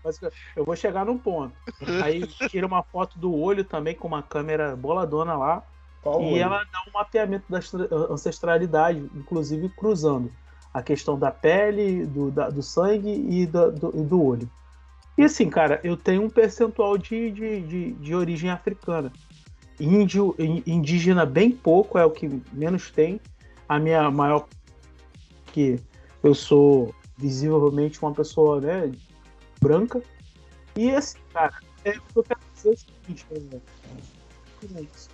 Eu vou chegar num ponto. Aí tira uma foto do olho também com uma câmera boladona lá. Qual e olho? ela dá um mapeamento da ancestralidade, inclusive cruzando a questão da pele, do, da- do sangue e do, do, do olho. E assim, cara, eu tenho um percentual de, de, de, de origem africana. Índio, in- indígena bem pouco, é o que menos tem. A minha maior. que eu sou visivelmente uma pessoa né, branca. E assim, cara, é, eu quero dizer o seguinte: é, como é isso?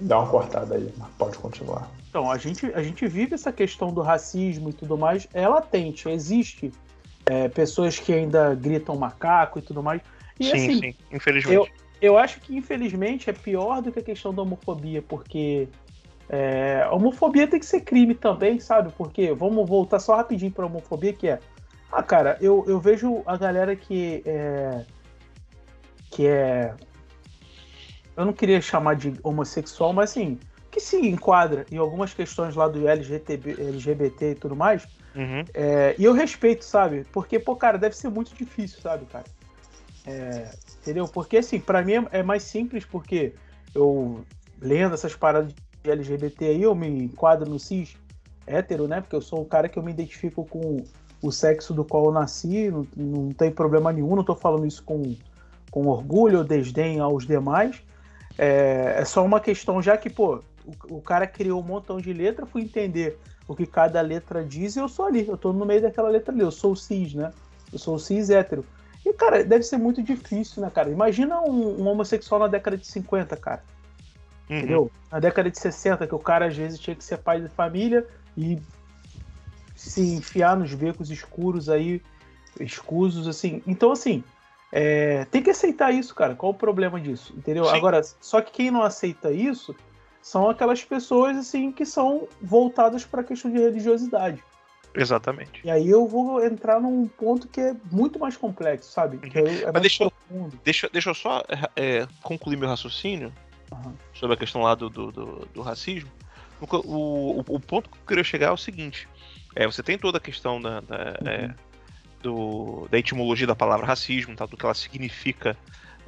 Dá uma cortada aí, mas pode continuar. Então, a gente, a gente vive essa questão do racismo e tudo mais, é latente, existe é, pessoas que ainda gritam macaco e tudo mais. E sim, assim, sim, infelizmente. eu, eu acho que infelizmente é pior do que a questão da homofobia, porque é, a homofobia tem que ser crime também, sabe? Porque vamos voltar só rapidinho pra homofobia, que é. Ah, cara, eu, eu vejo a galera que é. que é. Eu não queria chamar de homossexual, mas assim, que se enquadra em algumas questões lá do LGTB, LGBT e tudo mais, Uhum. é, e eu respeito, sabe? Porque, pô, cara, deve ser muito difícil, sabe, cara? É, entendeu? Porque, assim, pra mim é mais simples, porque eu, lendo essas paradas de LGBT aí, eu me enquadro no cis hétero, né? Porque eu sou um cara que eu me identifico com o sexo do qual eu nasci, não, não tem problema nenhum, não tô falando isso com, com orgulho ou desdém aos demais. É, é só uma questão, já que, pô, o, o cara criou um montão de letra, fui entender o que cada letra diz e eu sou ali, eu tô no meio daquela letra ali, eu sou o cis, né? Eu sou o cis hétero. E, cara, deve ser muito difícil, né, cara? Imagina um, um homossexual na década de 50, cara. Uhum. Entendeu? Na década de 60, que o cara às vezes tinha que ser pai de família e se enfiar nos becos escuros aí, escusos, assim. Então, assim, é, tem que aceitar isso, cara. Qual o problema disso? Entendeu? Sim. Agora, só que quem não aceita isso são aquelas pessoas, assim, que são voltadas para a questão de religiosidade. Exatamente. E aí eu vou entrar num ponto que é muito mais complexo, sabe? Que é, é mais deixa profundo. Deixa, deixa eu só é, concluir meu raciocínio Aham. sobre a questão lá do, do, do- do racismo. O, o, o ponto que eu queria chegar é o seguinte: é, você tem toda a questão da, da, Uhum. Do- da etimologia da palavra racismo, tá, do que ela significa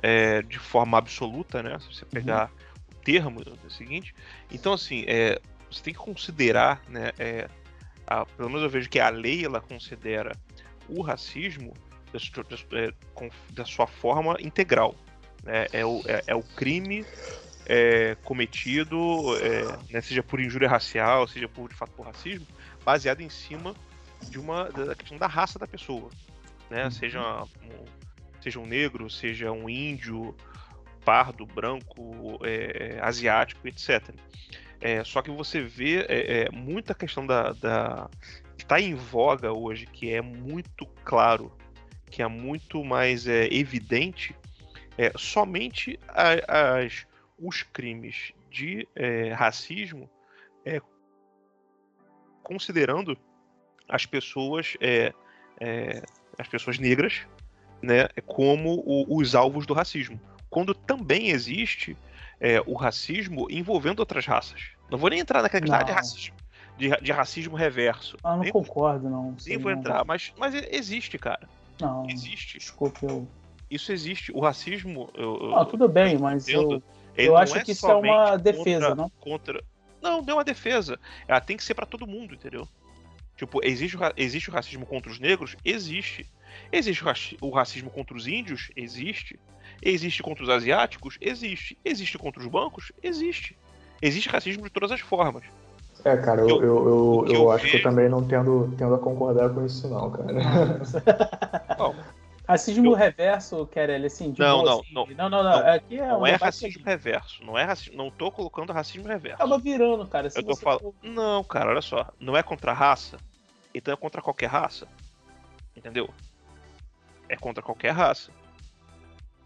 é, de forma absoluta, né? Se você pegar o termo é o seguinte. Então, assim, é, você tem que considerar, né? é, a- pelo menos eu vejo que a lei ela considera o racismo da, da é, da sua forma integral. né? É, o, é, é o crime cometido, né, seja por injúria racial, seja por de fato por racismo, baseado em cima de uma da questão da raça da pessoa, né? Seja um, seja um negro, seja um índio, pardo, branco, é, asiático, etc. É, só que você vê é, é, muita questão da, da que está em voga hoje, que é muito claro, que é muito mais é, evidente, é somente a- as, os crimes de racismo, é, considerando as pessoas, é, é, as pessoas negras, né, como o- os alvos do racismo, quando também existe é, o racismo envolvendo outras raças. Não vou nem entrar naquela questão de racismo, de, de racismo reverso. Ah, não nem, concordo, não. nem Sei vou não. entrar, mas, mas existe, cara. Não, Existe. desculpe, eu. Isso existe. O racismo. Eu, eu- Ah, tudo bem, mas eu, ele eu acho que isso é uma defesa, contra- não? Contra... Não, não é uma defesa. Ela tem que ser pra todo mundo, entendeu? Tipo, existe o, existe o racismo contra os negros? Existe. Existe o racismo contra os índios? Existe. Existe contra os asiáticos? Existe. Existe contra os bancos? Existe. Existe racismo de todas as formas. É, cara, eu, eu, eu, eu, eu acho vejo... que eu também não tendo, tendo a concordar com isso, não, cara. Não. Racismo reverso, Kerel, assim, de não, não, assim. não, não, não, não, Aqui é não é racismo reverso. Não é racismo. Não tô colocando racismo reverso. Acaba virando, cara. eu tô falando. For... Não, cara, olha só. Não é contra a raça. Então é contra qualquer raça. Entendeu? É contra qualquer raça.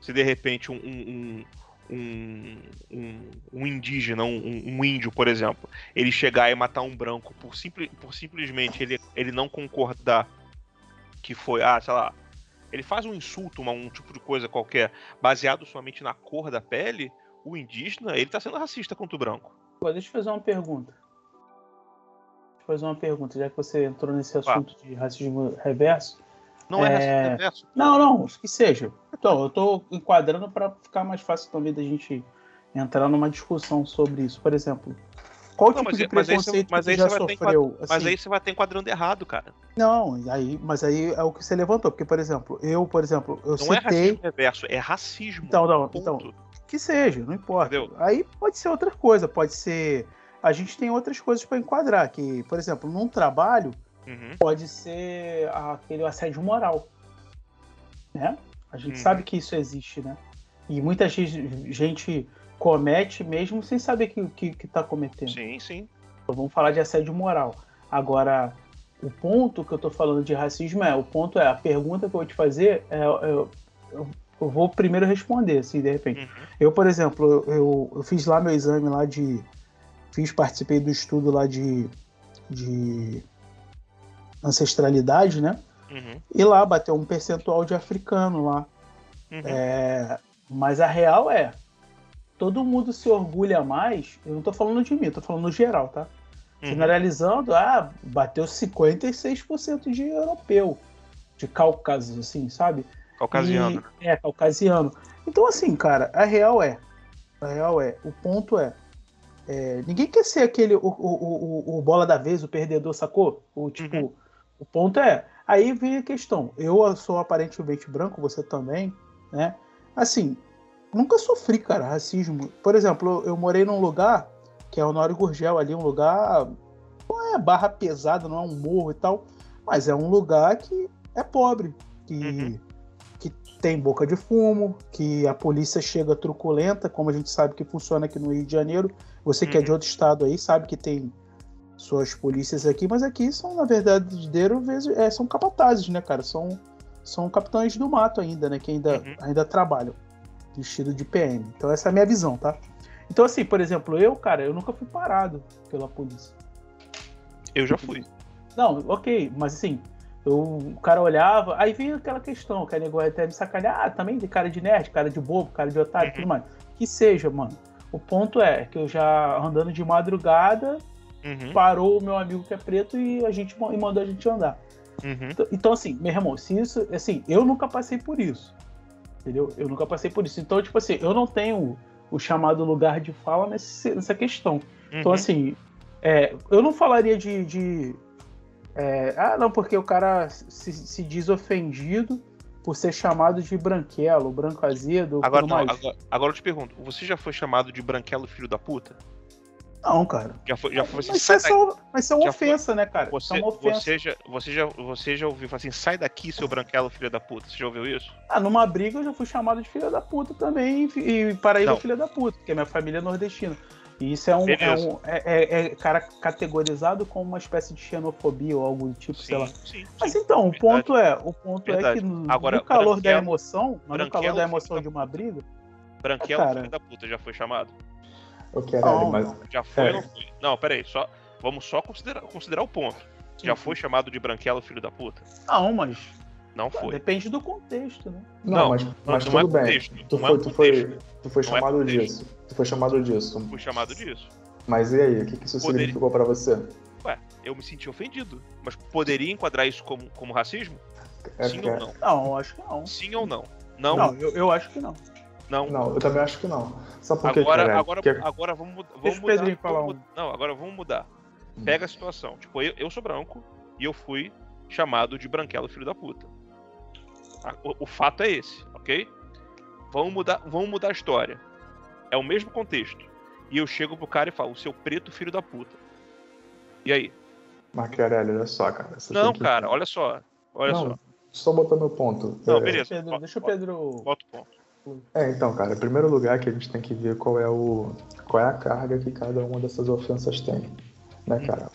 Se de repente um, um, um, um, um indígena, um, um, índio, por exemplo, ele chegar e matar um branco por, simpli, por simplesmente ele, ele não concordar que foi, ah, sei lá, ele faz um insulto, uma, um tipo de coisa qualquer, baseado somente na cor da pele, o indígena, ele tá sendo racista contra o branco. Pô, deixa eu fazer uma pergunta. Fazer uma pergunta, já que você entrou nesse assunto ah. de racismo reverso. Não é, é racismo reverso? Não, não, que seja. Então, eu tô enquadrando para ficar mais fácil também da gente entrar numa discussão sobre isso. Por exemplo, qual não, tipo mas, de preconceito mas aí, mas aí você já sofreu? Assim? Mas aí você vai ter enquadrando errado, cara. Não, aí, mas aí é o que você levantou. Porque, por exemplo, eu, por exemplo, eu não é citei... é racismo reverso, é racismo. Então, não, então, que seja, não importa. Entendeu? Aí pode ser outra coisa, pode ser... A gente tem outras coisas para enquadrar, que, por exemplo, num trabalho, uhum. pode ser aquele assédio moral, né? A gente uhum. sabe que isso existe, né? E muita gente comete mesmo sem saber que que, que tá cometendo. Sim, sim. Então, vamos falar de assédio moral. Agora, o ponto que eu tô falando de racismo é, o ponto é, a pergunta que eu vou te fazer é, eu, eu, eu vou primeiro responder, assim, de repente. Uhum. Eu, por exemplo, eu, eu fiz lá meu exame lá de, fiz, participei do estudo lá de, de ancestralidade, né? Uhum. E lá bateu um percentual de africano lá. Uhum. É, mas a real é, todo mundo se orgulha mais. Eu não tô falando de mim, tô falando no geral, tá? Uhum. Generalizando, ah, bateu 56% de europeu, de Cáucaso, assim, sabe? Caucasiano. E, é, caucasiano. Então, assim, cara, a real é. A real é. O ponto é. É ninguém quer ser aquele. O, o, o, o, bola da vez, o perdedor, sacou? O tipo. Uhum. O ponto é. Aí vem a questão. Eu sou aparentemente branco, você também, né? Assim, nunca sofri, cara, racismo. Por exemplo, eu morei num lugar que é o Honório Gurgel ali, um lugar. Não é barra pesada, não é um morro e tal, mas é um lugar que é pobre, que, uhum. que tem boca de fumo, que a polícia chega truculenta, como a gente sabe que funciona aqui no Rio de Janeiro. Você que é de uhum. outro estado aí sabe que tem suas polícias aqui, mas aqui são, na verdade, é, são capatazes, né, cara? São, são capitães do mato ainda, né? Que ainda, uhum. ainda trabalham vestido de PM. Então essa é a minha visão, tá? Então assim, por exemplo, eu, cara, eu nunca fui parado pela polícia. Eu já fui. Não, ok, mas assim, eu, o cara olhava, aí vinha aquela questão, que a negócio até me sacanear, ah, também de cara de nerd, cara de bobo, cara de otário, uhum. tudo mais. Que seja, mano. O ponto é que eu já andando de madrugada, uhum. parou o meu amigo que é preto e a gente e mandou a gente andar. Uhum. Então, então, assim, meu irmão, se isso, assim, eu nunca passei por isso. Entendeu? Eu nunca passei por isso. Então, tipo assim, eu não tenho o chamado lugar de fala nesse, nessa questão. Então, uhum. Então, assim, é, eu não falaria de. de é, ah, não, porque o cara se, se, diz ofendido por ser chamado de branquelo, branco azedo. Agora, não, agora, agora eu te pergunto: você já foi chamado de branquelo filho da puta? Não, cara. Já foi, já foi assim, mas, isso é só, mas isso é uma ofensa, foi, né, cara? Você, é você, já, você, já, você já ouviu assim, sai daqui, seu branquelo, filho da puta. Você já ouviu isso? Ah, numa briga eu já fui chamado de filho da puta também. E Paraíba filho da puta, porque minha família é nordestina. E isso é um. É, um é, é, é, cara, categorizado como uma espécie de xenofobia ou algo do tipo, sim, sei lá. Sim, mas então, o ponto é, o ponto verdade. é que no, Agora, no calor da emoção, no calor da emoção de uma briga. Branquelo, cara, filho da puta, já foi chamado? Quero não, mas... Já foi é. ou não foi? Não, peraí, só, vamos só considerar, considerar o ponto. Sim, Já foi chamado de branquelo filho da puta? Não, mas. Não foi. Depende do contexto, né? Não, não mas, mas não, tudo é bem. Tu foi, tu, foi, tu foi chamado é disso. Tu foi chamado disso. Fui chamado disso. Mas e aí, o que, que isso Poderia... significou pra você? Ué, eu me senti ofendido. Mas poderia enquadrar isso como, como racismo? É, Sim é... ou não? Não, acho que não. Sim ou não? Não, não eu, eu acho que não. Não. Não, eu também acho que não. Só porque, agora, cara, agora, que... agora vamos, vamos mudar. Vamos, Não, agora vamos mudar. Hum. Pega a situação. Tipo, eu, eu sou branco e eu fui chamado de branquelo filho da puta. O, o fato é esse, ok? Vamos mudar, vamos mudar a história. É o mesmo contexto. E eu chego pro cara e falo, o seu preto filho da puta. E aí? Maquiarelli, olha só, cara. Não, cara, olha só. Olha Não, só. Só botar meu ponto. Não, É, beleza. Pedro, deixa o Pedro. Bota o ponto. É, então, cara, em primeiro lugar que a gente tem que ver qual é o qual é a carga que cada uma dessas ofensas tem, né, cara?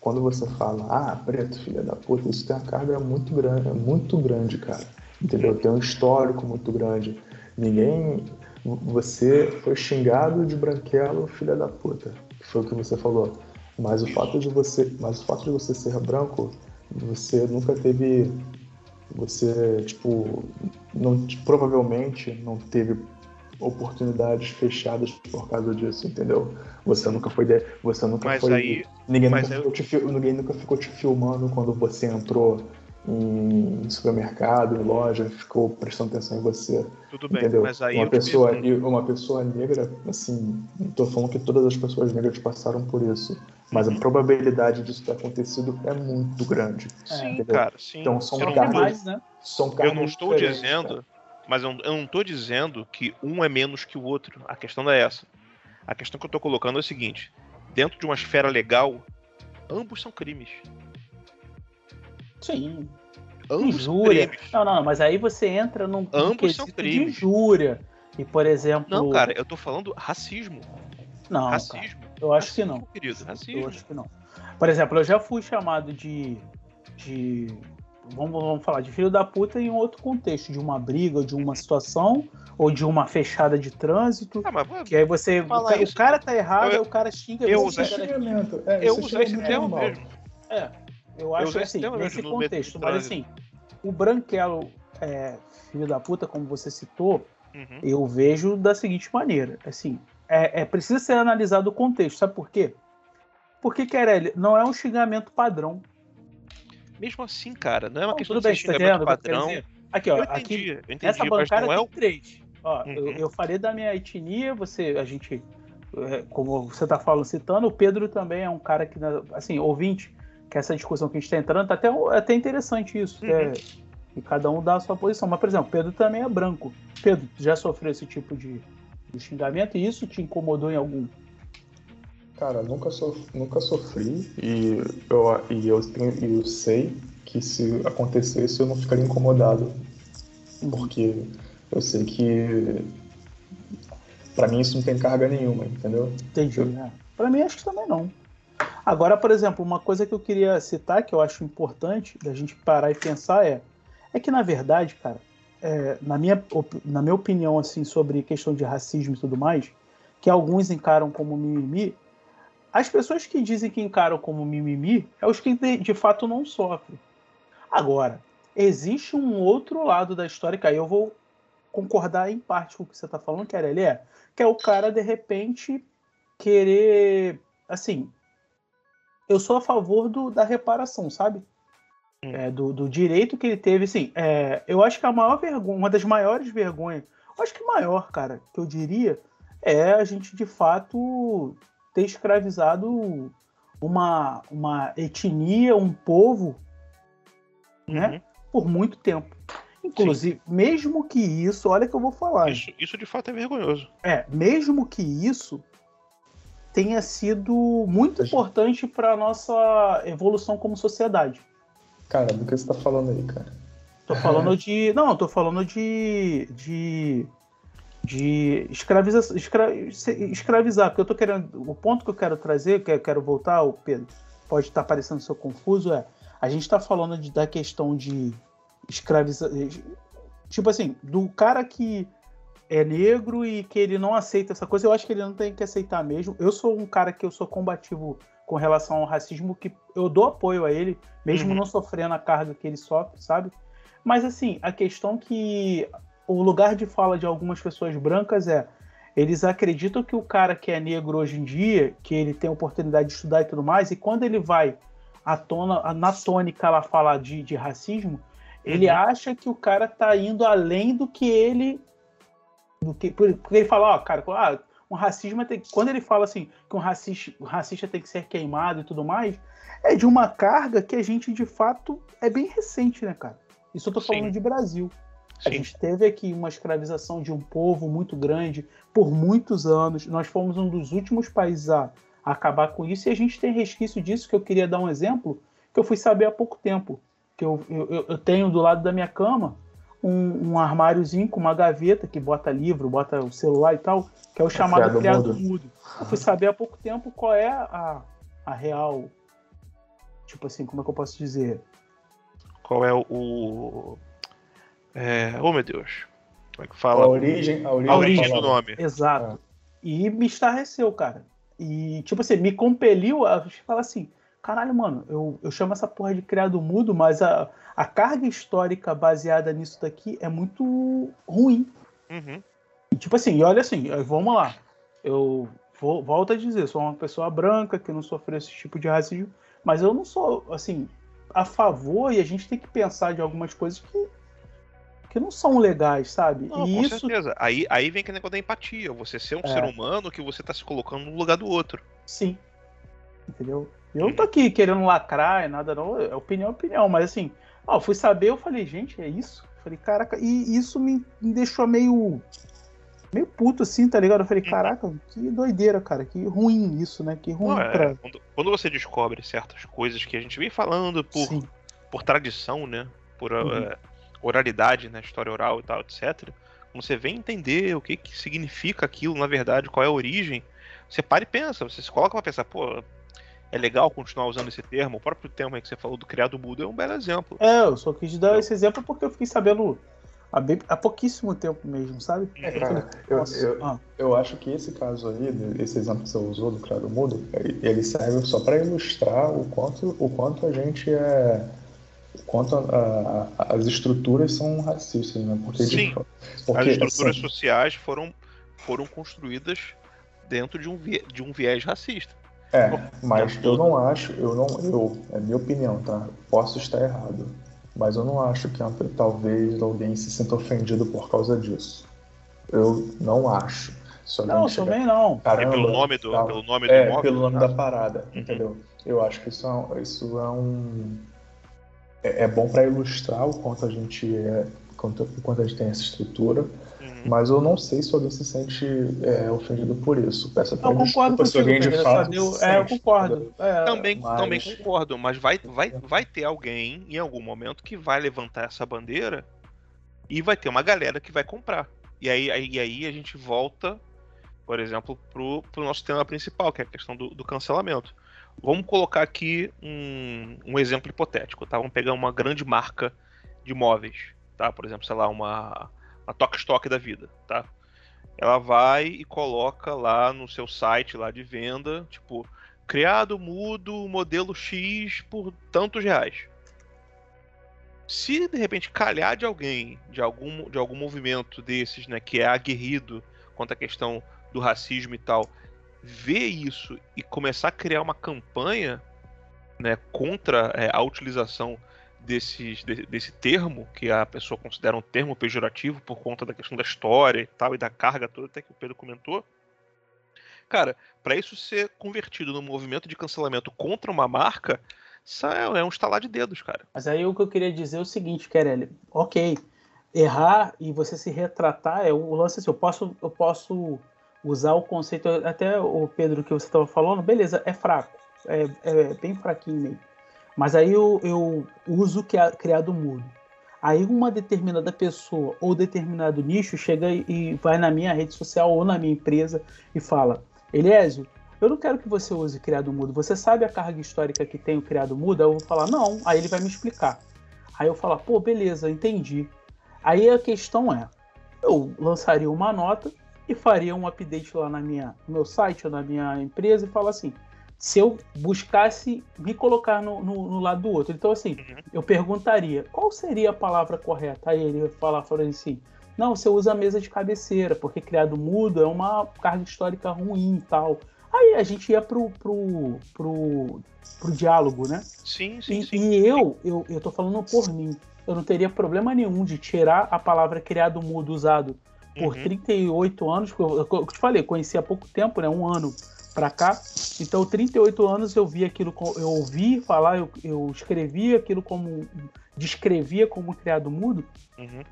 Quando você fala, ah, preto, filha da puta, isso tem uma carga muito grande, muito grande, cara. Entendeu? Tem um histórico muito grande. Ninguém, você foi xingado de branquelo, filha da puta, foi o que você falou. Mas o fato de você, mas o fato de você ser branco, você nunca teve você, tipo, não, provavelmente não teve oportunidades fechadas por causa disso, entendeu? Você nunca foi, de, você nunca Mas foi, aí- ninguém, mas nunca eu- ficou te, ninguém nunca ficou te filmando quando você entrou em supermercado, em loja, ficou prestando atenção em você, Tudo bem, entendeu? mas aí uma eu pessoa, uma pessoa negra, assim, não tô falando que todas as pessoas negras passaram por isso, mas Uhum. a probabilidade disso ter acontecido é muito grande. Sim, entendeu? cara, sim. Então, são eu, não, cargas- mais, né? São eu cargas não estou dizendo, cara. mas eu, eu não estou dizendo que um é menos que o outro. A questão não é essa. A questão que eu estou colocando é o seguinte: dentro de uma esfera legal, ambos são crimes. Sim. Ambos Injúria. crimes. Não, não, mas aí você entra num Ambos são de crimes. injúria. E, por exemplo. Não, cara, eu tô falando racismo. Não, cara, racismo. eu acho que Racismo, não. Querido, Eu racismo. acho que não. Por exemplo, eu já fui chamado de. de vamos, vamos falar de filho da puta em outro contexto, de uma briga, ou de uma situação, ou de uma fechada de trânsito. Ah, mas Que aí você. O, Falar ca- o cara tá errado, eu- aí o cara xinga eu você. cara- eu usei esse termo mesmo. É, eu acho usei assim, nesse contexto. Mas assim, o branquelo, é, filho da puta, como você citou, Uhum. eu vejo da seguinte maneira. Assim, é, é precisa ser analisado o contexto. Sabe por quê? Porque, Querelli, não é um xingamento padrão. Mesmo assim, cara, não é uma Não, questão de bem, tá xingamento eu padrão. Aqui, ó, Eu aqui, entendi, eu entendi, Nessa mas bancada não é o. tem três. Ó, eu, Uhum. eu falei da minha etnia, você, a gente, é, como você tá falando, citando, o Pedro também é um cara que, né, assim, ouvinte, que essa discussão que a gente tá entrando, tá até, é até interessante isso, que é- Uhum. e cada um dá a sua posição. Mas, por exemplo, Pedro também é branco. Pedro, tu já sofreu esse tipo de, de xingamento e isso te incomodou em algum? Cara, nunca, sof nunca sofri e eu, e eu, tenho, e eu sei que se acontecesse eu não ficaria incomodado. Porque eu sei que pra mim isso não tem carga nenhuma, entendeu? Entendi, né? Pra mim, acho que também não. Agora, por exemplo, uma coisa que eu queria citar, que eu acho importante da gente parar e pensar é, é que, na verdade, cara, é, na, minha, na minha opinião, assim, sobre questão de racismo e tudo mais, que alguns encaram como mimimi, as pessoas que dizem que encaram como mimimi é os que de, de fato não sofrem. Agora, existe um outro lado da história, que aí eu vou concordar em parte com o que você está falando, que ele é, que é o cara, de repente, querer. Assim, eu sou a favor do, da reparação, sabe? Hum. É, do, do direito que ele teve. Assim, é, eu acho que a maior vergonha, uma das maiores vergonhas, eu acho que maior, cara, que eu diria, é a gente de fato ter escravizado uma, uma etnia, um povo, né? Uhum. Por muito tempo. Inclusive, mesmo que isso, olha que eu vou falar. Isso, isso de fato é vergonhoso. É, mesmo que isso tenha sido muito é. importante para nossa evolução como sociedade. Cara, do que você tá falando aí, cara? Tô falando de. Não, tô falando de. de. de escraviza, escra, escravizar. Porque eu tô querendo. O ponto que eu quero trazer, que eu quero voltar, o Pedro, pode estar parecendo ser confuso, é. A gente tá falando de, da questão de escravizar. Tipo assim, do cara que é negro e que ele não aceita essa coisa, eu acho que ele não tem que aceitar mesmo. Eu sou um cara que eu sou combativo com relação ao racismo, que eu dou apoio a ele, mesmo Uhum. não sofrendo a carga que ele sofre, sabe? Mas assim, a questão que o lugar de fala de algumas pessoas brancas é eles acreditam que o cara que é negro hoje em dia, que ele tem oportunidade de estudar e tudo mais, e quando ele vai à tona, na tônica lá falar de, de racismo, ele Uhum. acha que o cara tá indo além do que ele. Do que, porque ele fala, ó, cara, ah, um racismo tem, quando ele fala assim que um racista, um racista tem que ser queimado e tudo mais, é de uma carga que a gente de fato é bem recente, né, cara? Isso eu tô falando Sim. de Brasil. Sim. A gente teve aqui uma escravização de um povo muito grande por muitos anos. Nós fomos um dos últimos países a, a acabar com isso e a gente tem resquício disso que eu queria dar um exemplo que eu fui saber há pouco tempo. Que eu, eu, eu tenho do lado da minha cama um, um, armáriozinho com uma gaveta que bota livro, bota o celular e tal, que é o chamado criado, criado mudo. mudo. Eu fui saber há pouco tempo qual é a, a real. Tipo assim, como é que eu posso dizer? Qual é o. É... Oh meu Deus. Como é que fala? A origem, a origem, a origem do nome. Exato. É. E me estarreceu, cara. E, tipo assim, me compeliu a falar assim: caralho, mano, eu, eu chamo essa porra de criado mudo, mas a, a carga histórica baseada nisso daqui é muito ruim. Uhum. E, tipo assim, e olha assim, vamos lá. Eu vou, volto a dizer, sou uma pessoa branca que não sofreu esse tipo de racismo, mas eu não sou, assim, a favor e a gente tem que pensar de algumas coisas que, que não são legais, sabe? Não, e com isso... certeza. Aí, aí vem aquele negócio da empatia. Você ser um é. ser humano que você tá se colocando no lugar do outro. Sim. Entendeu? Eu não tô aqui querendo lacrar, é nada não, é opinião, é opinião, mas assim, ó, fui saber, eu falei, gente, é isso? Eu falei, caraca, e isso me, me deixou meio meio puto assim, tá ligado? Eu falei, caraca, que doideira, cara, que ruim isso, né? Que ruim não, é, pra... quando, você descobre certas coisas que a gente vem falando por, por tradição, né? Por uhum. uh, oralidade, né? História oral e tal, etc. Quando você vem entender o que, que significa aquilo, na verdade, qual é a origem, você para e pensa, você se coloca pra pensar, pô, é legal continuar usando esse termo. O próprio termo que você falou do criado mudo é um belo exemplo. É, eu só quis dar esse exemplo porque eu fiquei sabendo há, bem, há pouquíssimo tempo mesmo, sabe? É, cara, eu, eu, ah. eu, acho que esse caso aí, esse exemplo que você usou do criado mudo, ele serve só para ilustrar o quanto, o quanto a gente é. O quanto a, a, as estruturas são racistas, né? Porque, Sim, de, porque, as estruturas assim, sociais foram, foram construídas dentro de um, de um viés racista. É, mas eu não acho, eu não, eu, é minha opinião, tá? Posso estar errado, mas eu não acho que talvez alguém se sinta ofendido por causa disso. Eu não acho. não, chegar, também não. Caramba, é pelo nome do, tal, pelo nome é, do móvel, pelo nome da parada, uhum. entendeu? Eu acho que isso é, isso é um é, é bom para ilustrar o quanto a gente é, quanto, o quanto a gente tem essa estrutura mas eu não sei se alguém se sente é, ofendido por isso. Peço até eu concordo com se alguém de fato. Eu, é, eu concordo. É, também, mas... também concordo, mas vai, vai, vai ter alguém em algum momento que vai levantar essa bandeira e vai ter uma galera que vai comprar. E aí, aí, aí a gente volta, por exemplo, pro, pro nosso tema principal, que é a questão do, do cancelamento. Vamos colocar aqui um, um exemplo hipotético, tá? Vamos pegar uma grande marca de móveis, tá? Por exemplo, sei lá, uma a Tokstok da vida, tá? Ela vai e coloca lá no seu site lá de venda, tipo, criado mudo modelo X por tantos reais. Se de repente calhar de alguém, de algum, de algum movimento desses, né, que é aguerrido contra a questão do racismo e tal, ver isso e começar a criar uma campanha né, contra é, a utilização desses, de, desse termo, que a pessoa considera um termo pejorativo por conta da questão da história e tal, e da carga toda, até que o Pedro comentou. Cara, para isso ser convertido num movimento de cancelamento contra uma marca, isso é, é um estalar de dedos, cara. Mas aí o que eu queria dizer é o seguinte, Kerely. Ok, errar e você se retratar é o lance assim, eu posso, eu posso usar o conceito, até o Pedro que você estava falando, beleza, é fraco, é, é bem fraquinho mesmo mas aí eu, eu uso criado mudo. Aí uma determinada pessoa ou determinado nicho chega e vai na minha rede social ou na minha empresa e fala: Eliésio, eu não quero que você use criado mudo. Você sabe a carga histórica que tem o criado mudo? Aí eu vou falar: não. Aí ele vai me explicar. Aí eu falo: pô, beleza, entendi. Aí a questão é: eu lançaria uma nota e faria um update lá na minha, no meu site ou na minha empresa e fala assim: se eu buscasse me colocar no, no, no lado do outro. Então, assim, uhum. eu perguntaria qual seria a palavra correta. Aí ele vai falar, falar assim: não, você usa a mesa de cabeceira, porque criado mudo é uma carga histórica ruim e tal. Aí a gente ia pro, pro, pro, pro diálogo, né? Sim, sim, e, sim. E eu, eu, eu tô falando por mim. Eu não teria problema nenhum de tirar a palavra criado mudo usado por uhum. 38 anos, eu, eu te falei, conheci há pouco tempo, né? Um ano para cá. Então, 38 anos eu vi aquilo, eu ouvi falar, eu, eu escrevi aquilo como. descrevia como criado mudo. Uhum.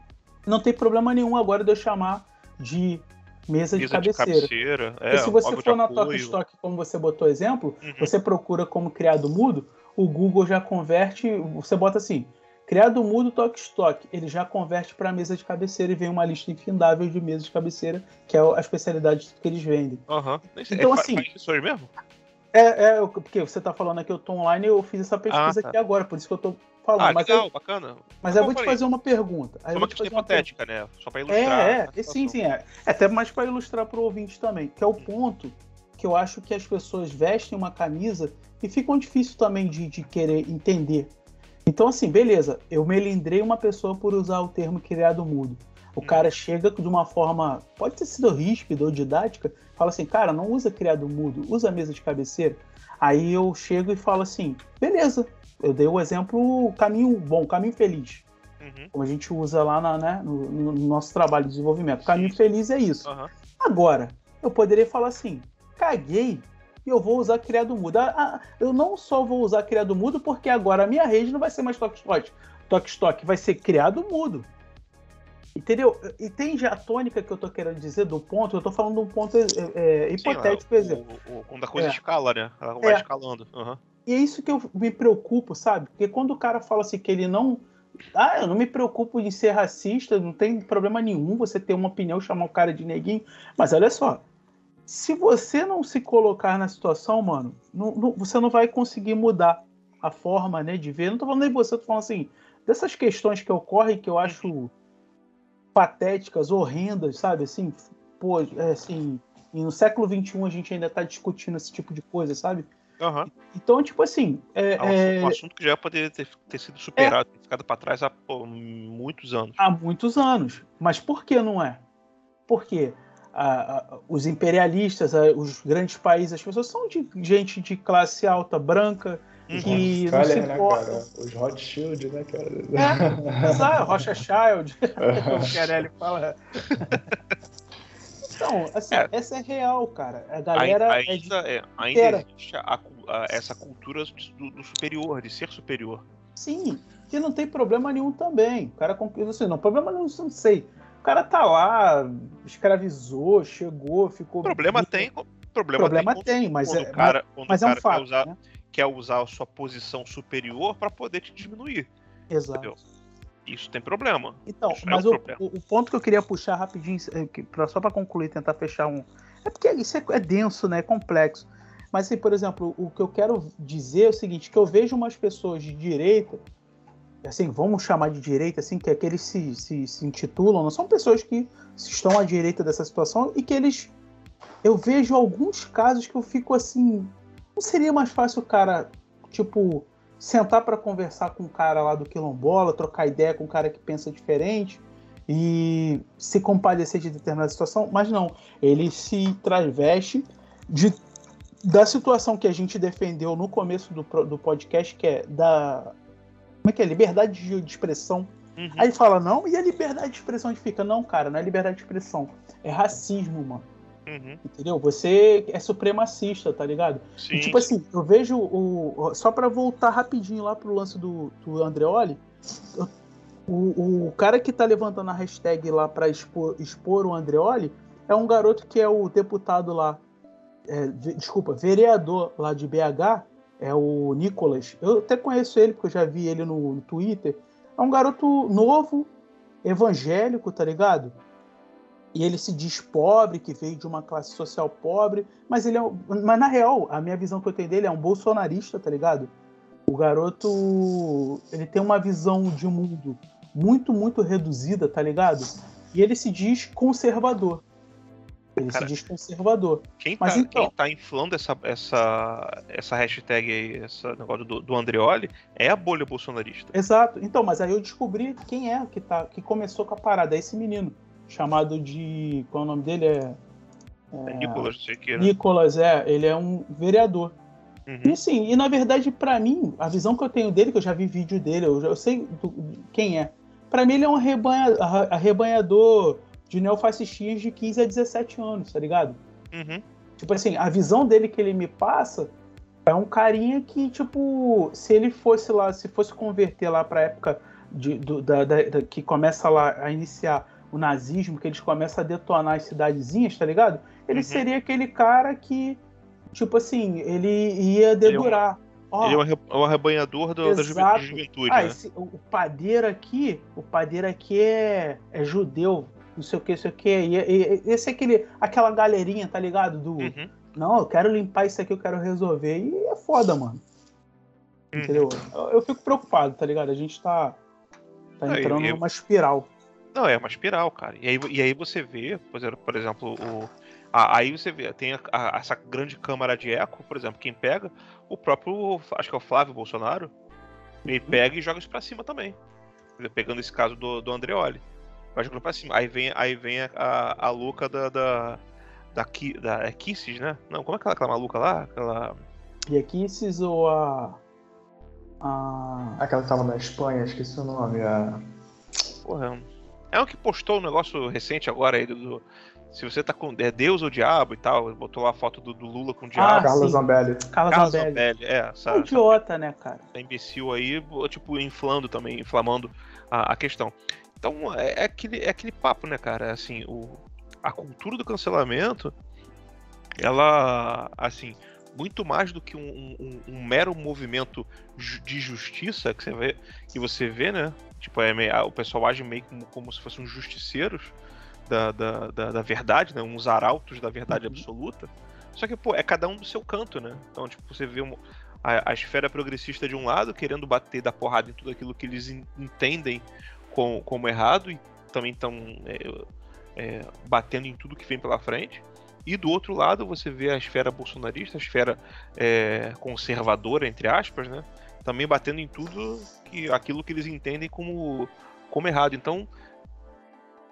Não tem problema nenhum agora de eu chamar de mesa, de cabeceira. De cabeceira é, se você for na Talk Stock, como você botou exemplo, uhum. você procura como criado mudo, o Google já converte, você bota assim, criado mudo Talk Stock, ele já converte para mesa de cabeceira e vem uma lista infindável de mesas de cabeceira, que é a especialidade que eles vendem. Uhum. Então, é, assim. Faz isso hoje mesmo? É, é, porque você está falando aqui, eu tô online eu fiz essa pesquisa ah, tá. aqui agora, por isso que eu tô falando. Ah, mas legal, eu, bacana. Mas eu vou te fazer uma pergunta. Aí uma questão hipotética, né? Só para ilustrar. É, é, sim, sim, é. é até mais para ilustrar para o ouvinte também, que é o ponto que eu acho que as pessoas vestem uma camisa e ficam difícil também de, de querer entender. Então, assim, beleza, eu melindrei uma pessoa por usar o termo criado mudo. O hum. cara chega de uma forma, pode ter sido ríspida ou didática, fala assim, cara, não usa criado mudo, usa mesa de cabeceira. Aí eu chego e falo assim, beleza, eu dei o exemplo caminho bom, caminho feliz. Uhum. Como a gente usa lá na, né, no, no, nosso trabalho de desenvolvimento. Caminho feliz é isso. Uhum. Agora, eu poderia falar assim, caguei e eu vou usar criado mudo. Ah, ah, eu não só vou usar criado mudo, porque agora a minha rede não vai ser mais Tokstok. Tokstok vai ser criado mudo. Entendeu? Entende a tônica que eu tô querendo dizer do ponto? Eu tô falando de um ponto é, é, hipotético, por exemplo. Quando a coisa é. escala, né? Ela vai é. escalando. Uhum. E é isso que eu me preocupo, sabe? Porque quando o cara fala assim que ele não. Ah, eu não me preocupo em ser racista, não tem problema nenhum você ter uma opinião, chamar o cara de neguinho. Mas olha só, se você não se colocar na situação, mano, não, não, você não vai conseguir mudar a forma né, de ver. Não tô falando nem você, tô falando assim, dessas questões que ocorrem que eu acho patéticas, horrendas, sabe? Assim, pô, é, assim, e no século XXI a gente ainda tá discutindo esse tipo de coisa, sabe? Uhum. Então, tipo assim. É, é, um, é... um, assunto que já poderia ter, ter sido superado, ter ficado para trás há pô, muitos anos. Há muitos anos. Mas por que não é? Porque os imperialistas, os grandes países, as pessoas são de gente de classe alta, branca, uhum. que não se né, importa. Os Rothschild, né, cara? É, Rothschild, como o Querelli fala. Então, assim, é. essa é real, cara. A galera. Ainda, é de... é, ainda existe a, a, essa cultura do, do, superior, de ser superior. Sim, que não tem problema nenhum também. O cara assim, não, problema nenhum, não sei. O cara tá lá, escravizou, chegou, ficou. Problema tem. Problema, problema tem, tem mas é. Cara, mas cara é um fato, quer, usar, né? quer usar a sua posição superior para poder te diminuir. Exato. Entendeu? Isso tem problema. Então, isso é mas é um o, problema. o, ponto que eu queria puxar rapidinho, é só para concluir, tentar fechar um. É porque isso é, é, denso, né? É complexo. Mas, assim, por exemplo, o que eu quero dizer é o seguinte: que eu vejo umas pessoas de direita, assim, vamos chamar de direita, assim, que é que eles se, se, se intitulam, não são pessoas que estão à direita dessa situação e que eles. Eu vejo alguns casos que eu fico assim. Não seria mais fácil o cara, tipo, sentar para conversar com um cara lá do quilombola, trocar ideia com um cara que pensa diferente e se compadecer de determinada situação, mas não, ele se traveste de, da situação que a gente defendeu no começo do, do podcast, que é da como é que é? Liberdade de, expressão. Uhum. Aí fala, não, e a liberdade de expressão onde fica? Não, cara, não é liberdade de expressão. É racismo, mano. Uhum. Entendeu? Você é supremacista, tá ligado? Sim. E, tipo assim, eu vejo o. Só para voltar rapidinho lá pro lance do, do Andreoli, o, o cara que tá levantando a hashtag lá pra expor, expor o Andreoli é um garoto que é o deputado lá. É, desculpa, vereador lá de BH, é o Nicolas. Eu até conheço ele, porque eu já vi ele no, no Twitter. É um garoto novo, evangélico, tá ligado? e ele se diz pobre, que veio de uma classe social pobre, mas ele é, mas na real, a minha visão que eu tenho dele é um bolsonarista, tá ligado? O garoto, ele tem uma visão de mundo muito, muito reduzida, tá ligado? E ele se diz conservador. Ele Cara, se diz conservador. Quem tá, Mas então, quem tá inflando essa, essa, essa hashtag aí, esse negócio do, do Andreoli, é a bolha bolsonarista. Exato. Então, mas aí eu descobri quem é que, tá, que começou com a parada, é esse menino chamado de. Qual é o nome dele? É. é Nicolas, sei que era. Nicolas, é, ele é um vereador. Uhum. E sim, e na verdade, para mim, a visão que eu tenho dele, que eu já vi vídeo dele, eu, já, eu sei do, quem é. Para mim, ele é um arrebanha, arrebanhador de neofascistinhas de 15 a 17 anos, tá ligado? Uhum. Tipo assim, a visão dele que ele me passa é um carinha que, tipo, se ele fosse lá, se fosse converter lá pra época de, do, da, da, da, que começa lá a iniciar o nazismo, que eles começam a detonar as cidadezinhas, tá ligado? Ele Uhum. seria aquele cara que, tipo assim, ele ia dedurar. Ele é um arre- é um arrebanhador do- da juventude, ah, né? esse- o, o padeiro aqui, o padeiro aqui é, é judeu, não sei o que, não sei o que. E, e- e- esse é aquele, aquela galerinha, tá ligado? Do, Uhum. não, eu quero limpar isso aqui, eu quero resolver. E é foda, mano. Uhum. Entendeu? Eu, eu fico preocupado, tá ligado? A gente tá, tá Não, entrando eu- numa espiral. Não, é uma espiral, cara. E aí, e aí você vê, por exemplo, o, a- aí você vê, tem a- a- essa grande câmara de eco, por exemplo, quem pega, o próprio, acho que é o Flávio Bolsonaro, ele pega e joga isso pra cima também. Pegando esse caso do, do Andreoli. Vai jogando pra cima. Aí vem, aí vem a, a, a louca da. da da, Ki- da é Kisses, né? Não, como é aquela, aquela maluca lá? Aquela. E aqui esses ou a. a Aquela que tava na Espanha, esqueci o nome. A... Porra. É um que postou um negócio recente agora aí do. do- se você tá com. É Deus ou diabo e tal. Botou lá a foto do, do Lula com o Ah, diabo. Carla sim. Zambelli. Carla Carlos Zambelli. Zambelli, é, essa, É idiota, né, cara? essa imbecil aí, tipo, inflando também, inflamando a, a questão. Então, é, é aquele, é aquele papo, né, cara? Assim, o, a cultura do cancelamento, ela, assim, muito mais do que um, um- um mero movimento de justiça que você vê, que você vê, né? Tipo, é meio- o pessoal age meio como, como se fossem uns justiceiros da, da, da, da verdade, né? Uns arautos da verdade Uhum. absoluta. Só que, pô, é cada um do seu canto, né? Então, tipo, você vê um- a, a esfera progressista de um lado querendo bater da porrada em tudo aquilo que eles en- entendem com- como errado e também estão batendo em tudo que vem pela frente. E do outro lado você vê a esfera bolsonarista, a esfera é, conservadora, entre aspas, né? Também batendo em tudo que aquilo que eles entendem como, como errado. Então,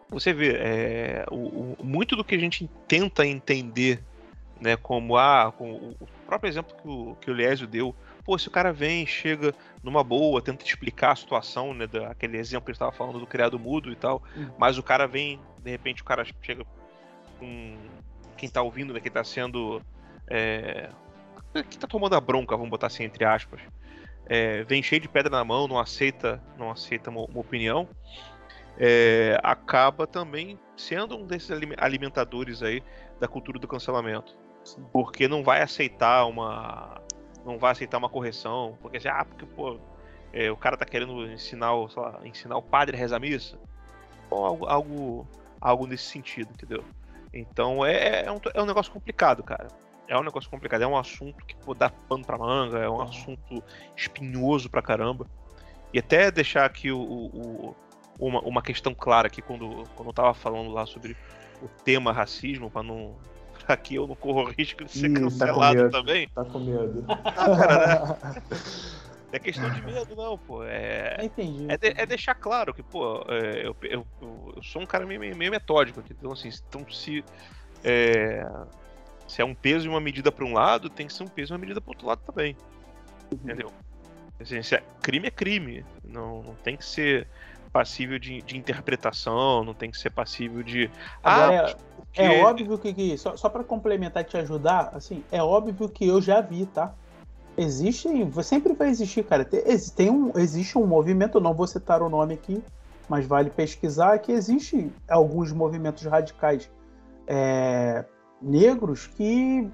você vê, é, o, o- muito do que a gente tenta entender, né, como ah, com o próprio exemplo que o, que o Liésio deu, pô, se o cara vem, chega numa boa, tenta explicar a situação, né, daquele exemplo que a gente estava falando do criado mudo e tal, Uhum. mas o cara vem, de repente o cara chega com quem tá ouvindo, né, quem tá sendo é, que tá tomando a bronca, vamos botar assim entre aspas, é, vem cheio de pedra na mão, não aceita, não aceita uma, uma opinião, é, acaba também sendo um desses alime- alimentadores aí da cultura do cancelamento, Sim. porque não vai aceitar uma, não vai aceitar uma correção, porque assim, ah, porque pô, é, o cara tá querendo ensinar, lá, ensinar o padre a rezar a missa, ou algo, algo, algo nesse sentido, entendeu? Então é, é, um, é um negócio complicado, cara. É um negócio complicado, é um assunto que pô, dá pano pra manga, é um assunto espinhoso pra caramba. E até deixar aqui o, o- o- uma, uma questão clara aqui quando, quando eu tava falando lá sobre o tema racismo, pra não. Pra que eu não corro risco de ser Ih, tá cancelado medo. também. Tá com medo. É questão de medo, não, pô. É, entendi. É, de- é deixar claro que, pô, é, eu, eu, eu- sou um cara meio, meio metódico aqui. Então, assim, então se, é, se é um peso e uma medida para um lado, tem que ser um peso e uma medida para outro lado também. Entendeu? Assim, se é- crime é crime. Não, não tem que ser passível de, de interpretação, não tem que ser passível de. Agora, ah, é- mas porque- É óbvio que, que- só, só para complementar e te ajudar, assim, é óbvio que eu já vi, tá? Existe, sempre vai existir, cara. Tem, tem um, existe um movimento, não vou citar o nome aqui, mas vale pesquisar que existe alguns movimentos radicais é, negros que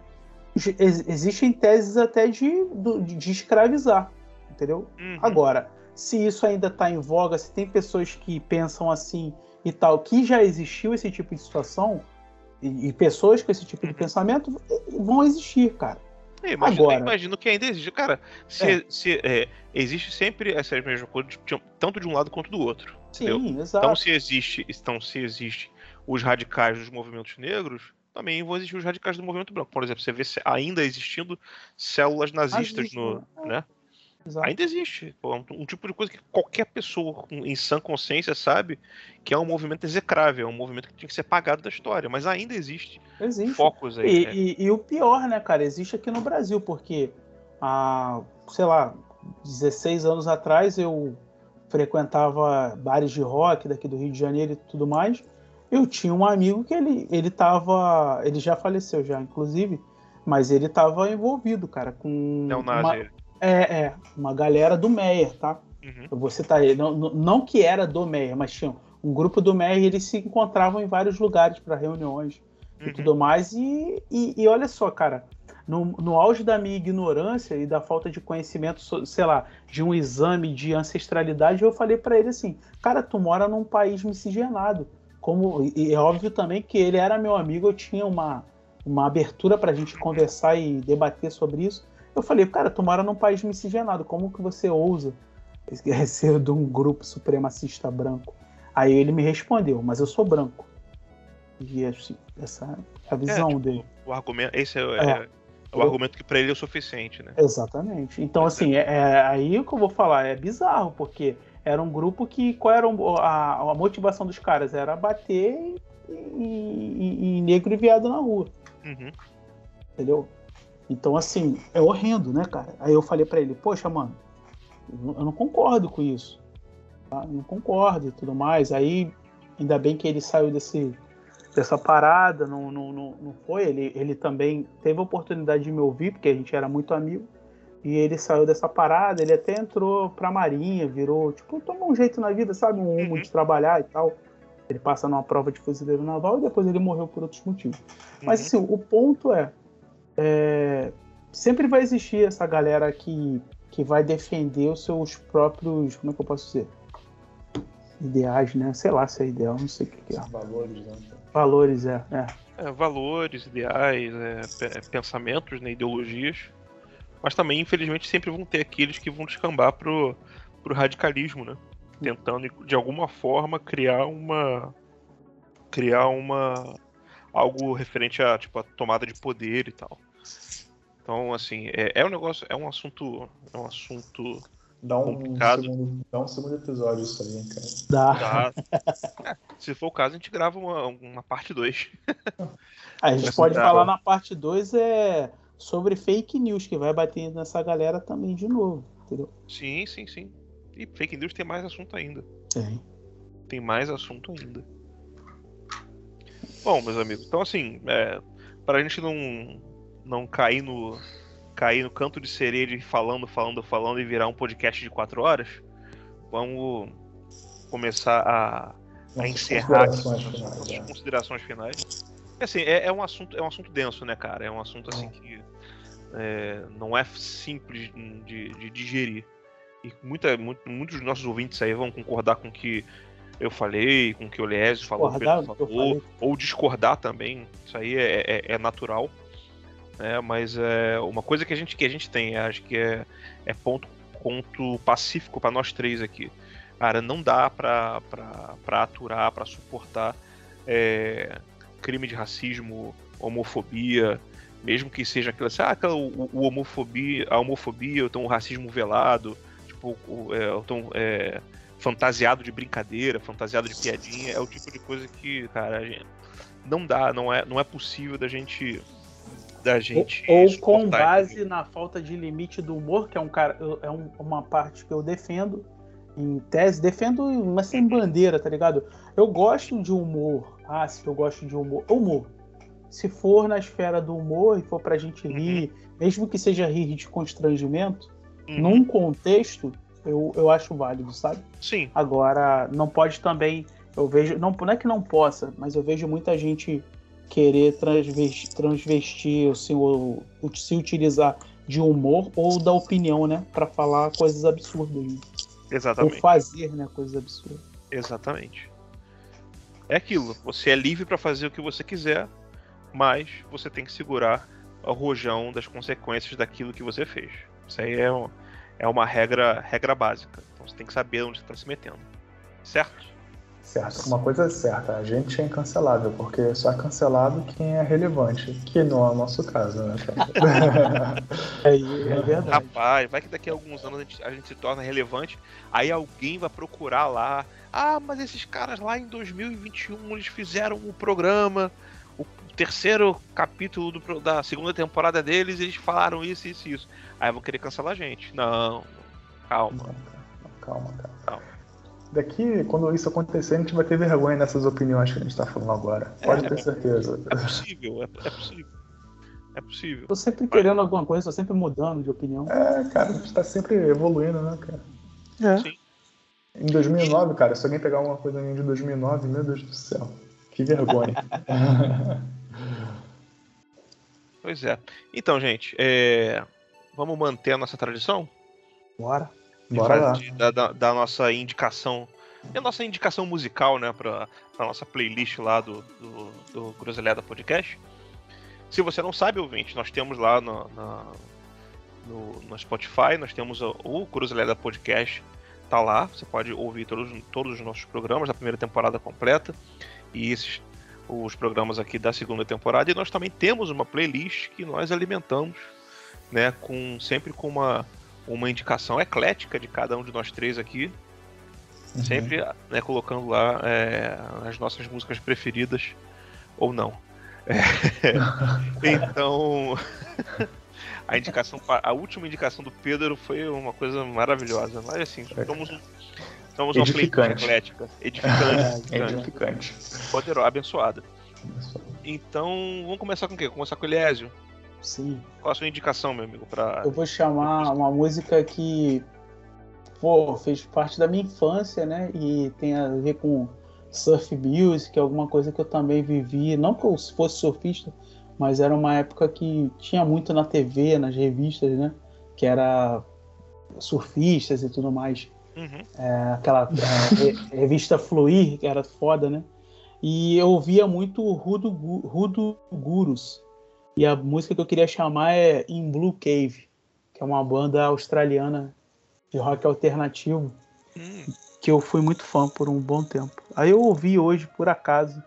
ex- existem teses até de, do- de escravizar, entendeu? Uhum. Agora, se isso ainda está em voga, se tem pessoas que pensam assim e tal, que já existiu esse tipo de situação, e, e pessoas com esse tipo de pensamento eh, vão existir, cara. Eu imagino, Agora- eu imagino que ainda existe. Cara, se, É. se, é, existe sempre essa mesma coisa, de- tanto de um lado quanto do outro. entendeu? Sim, exato. Então se existe, então se existe os radicais dos movimentos negros, também vão existir os radicais do movimento branco. Por exemplo, você vê ainda existindo células nazistas Nazismo, no, é. né? Exato. Ainda existe. Pô, um, um tipo de coisa que qualquer pessoa em sã consciência sabe que é um movimento execrável, é um movimento que tinha que ser apagado da história, mas ainda existe Existe. focos aí. E, né? e- e o pior, né, cara, existe aqui no Brasil, porque há, sei lá, 16 anos atrás eu frequentava bares de rock daqui do Rio de Janeiro e tudo mais. Eu tinha um amigo que ele, ele tava. Ele já faleceu já, inclusive, mas ele tava envolvido, cara, com. Uma, é, é, uma galera do Meyer, tá? Uhum. Eu vou citar ele. Não, não que era do Meyer, mas tinha um grupo do Meyer e eles se encontravam em vários lugares para reuniões uhum. e tudo mais. E, e, e, olha só, cara, no, no auge da minha ignorância e da falta de conhecimento, sei lá, de um exame de ancestralidade, eu falei para ele assim: cara, tu mora num país miscigenado como e é óbvio também que ele era meu amigo, eu tinha uma, uma abertura para a gente conversar e debater sobre isso. Eu falei, cara, tu mora num país miscigenado, como que você ousa ser de um grupo supremacista branco? Aí ele me respondeu, mas eu sou branco. E assim, essa é a visão é, tipo, dele. O argumento, esse é, é, é o argumento que para ele é o suficiente, né? Exatamente. Então, assim, é, é, aí o que eu vou falar é bizarro, porque era um grupo que. Qual era a, a motivação dos caras? Era bater em, negro e viado na rua. Uhum. Entendeu? Então, assim, é horrendo, né, cara? Aí eu falei para ele, poxa, mano, eu não concordo com isso. Tá? Não concordo e tudo mais. Aí, ainda bem que ele saiu desse, dessa parada, não, não, não, não foi. Ele, ele também teve a oportunidade de me ouvir, porque a gente era muito amigo. E ele saiu dessa parada, ele até entrou pra marinha, virou, tipo, tomou um jeito na vida, sabe? Um rumo uhum. de trabalhar e tal. Ele passa numa prova de fuzileiro naval e depois ele morreu por outros motivos. Uhum. Mas assim, o ponto é, é, sempre vai existir essa galera que, que vai defender os seus próprios, como é que eu posso dizer? Ideais, né? Sei lá se é ideal, não sei o que, é. Valores, né? Valores, é. é. é valores, ideais, é, pensamentos, né, ideologias mas também, infelizmente, sempre vão ter aqueles que vão descambar pro, pro radicalismo, né? Tentando, de alguma forma, criar uma. criar uma. Algo referente a, tipo, a tomada de poder e tal. Então, assim, é, é um negócio, é um assunto. É um assunto. Dá um, complicado. Segundo, dá um segundo episódio isso aí, cara. Dá. dá. É, se for o caso, a gente grava uma, uma parte 2. a gente pode falar na parte 2 é sobre fake news, que vai bater nessa galera também de novo, entendeu? Sim, sim, sim. E fake news tem mais assunto ainda. Tem. Tem mais assunto ainda. Bom, meus amigos, então assim, é, pra gente não, não cair no cair no canto de sereia de falando, falando, falando e virar um podcast de quatro horas, vamos começar a, a encerrar as considerações finais. Assim, é, é, um assunto, é um assunto denso, né, cara? É um assunto assim que é, não é simples de, de digerir. E muita, muito, muitos dos nossos ouvintes aí vão concordar com que eu falei, com o que o Liésio falou, o Pedro falou, ou discordar também. Isso aí é, é, é natural. Né? Mas é uma coisa que a gente, que a gente tem, acho que é, é ponto, ponto pacífico para nós três aqui. Cara, não dá pra aturar, pra suportar é, crime de racismo, homofobia, mesmo que seja aquela, assim, ah, aquela, o, o, homofobia, a homofobia, ou então o racismo velado, tipo, o, é, tão, é, fantasiado de brincadeira, fantasiado de piadinha, é o tipo de coisa que, cara, gente, não dá, não é, não é possível da gente da gente ou, ou com base na falta de limite do humor, que é um cara, é um, uma parte que eu defendo em tese, defendo, mas sem bandeira, tá ligado? Eu gosto de humor. Ah, se eu gosto de humor. Humor se for na esfera do humor e for pra gente uhum. rir, uhum. mesmo que seja rir de constrangimento, uhum. num contexto, eu, eu acho válido, sabe? Sim. Agora, não pode também. Eu vejo. Não, não é que não possa, mas eu vejo muita gente querer transvestir, transvestir assim, ou, ou, se utilizar de humor ou da opinião, né? para falar coisas absurdas. Exatamente. Ou fazer, né? Coisas absurdas. Exatamente. É aquilo. Você é livre para fazer o que você quiser, mas você tem que segurar o rojão das consequências daquilo que você fez. Isso aí é, um, é uma regra, regra básica. Então você tem que saber onde você está se metendo. Certo? Certo. Uma coisa é certa, a gente é incancelável, porque só é cancelado quem é relevante, que não é o nosso caso, né, é, é verdade. Rapaz, vai que daqui a alguns anos a gente, a gente se torna relevante, aí alguém vai procurar lá, ah, mas esses caras lá em 2021 eles fizeram o um programa terceiro capítulo do, da segunda temporada deles, eles falaram isso, isso e isso. Aí vão querer cancelar a gente. Não, calma. calma, calma, calma. daqui, quando isso acontecer, a gente vai ter vergonha nessas opiniões que a gente tá falando agora. Pode É, ter certeza. É possível, é, é possível. É possível. Tô sempre querendo alguma coisa, tô sempre mudando de opinião. É, cara, a gente tá sempre evoluindo, né, cara? É. Sim. Em 2009, cara, se alguém pegar uma coisa minha de 2009, meu Deus do céu. Que vergonha. Pois é. Então, gente, é, vamos manter a nossa tradição? Bora. Bora lá. Da, da- da nossa indicação. E a nossa indicação musical, né? Pra, pra nossa playlist lá do, do, do Groselhada Podcast. Se você não sabe, ouvinte, nós temos lá no, na- no, no Spotify, nós temos o, o Groselhada Podcast. Tá lá, você pode ouvir todos, todos os nossos programas da primeira temporada completa. E esses os programas aqui da segunda temporada. E nós também temos uma playlist que nós alimentamos, né? Com, sempre com uma, uma indicação eclética de cada um de nós três aqui. Sempre né, colocando lá é, as nossas músicas preferidas ou não. É, então, a indicação, a última indicação do Pedro foi uma coisa maravilhosa. Mas assim, somos, um- somos uma Edificante. playlist eclética, edificante, É edificante, poderosa, abençoada. Então, vamos começar com o quê? Vamos começar com o Eliésio. Sim. Qual a sua indicação, meu amigo? Pra... Eu vou chamar uma música que pô, fez parte da minha infância, né? E tem a ver com surf music, alguma coisa que eu também vivi. Não que eu fosse surfista, mas era uma época que tinha muito na TV, nas revistas, né? Que era surfistas e tudo mais. Uhum. É, aquela é, re- revista Fluir, que era foda, né? E eu ouvia muito Rudo, Rudo Gurus. E a música que eu queria chamar é In Blue Cave, que é uma banda australiana de rock alternativo, Hum, que eu fui muito fã por um bom tempo. Aí eu ouvi hoje, por acaso,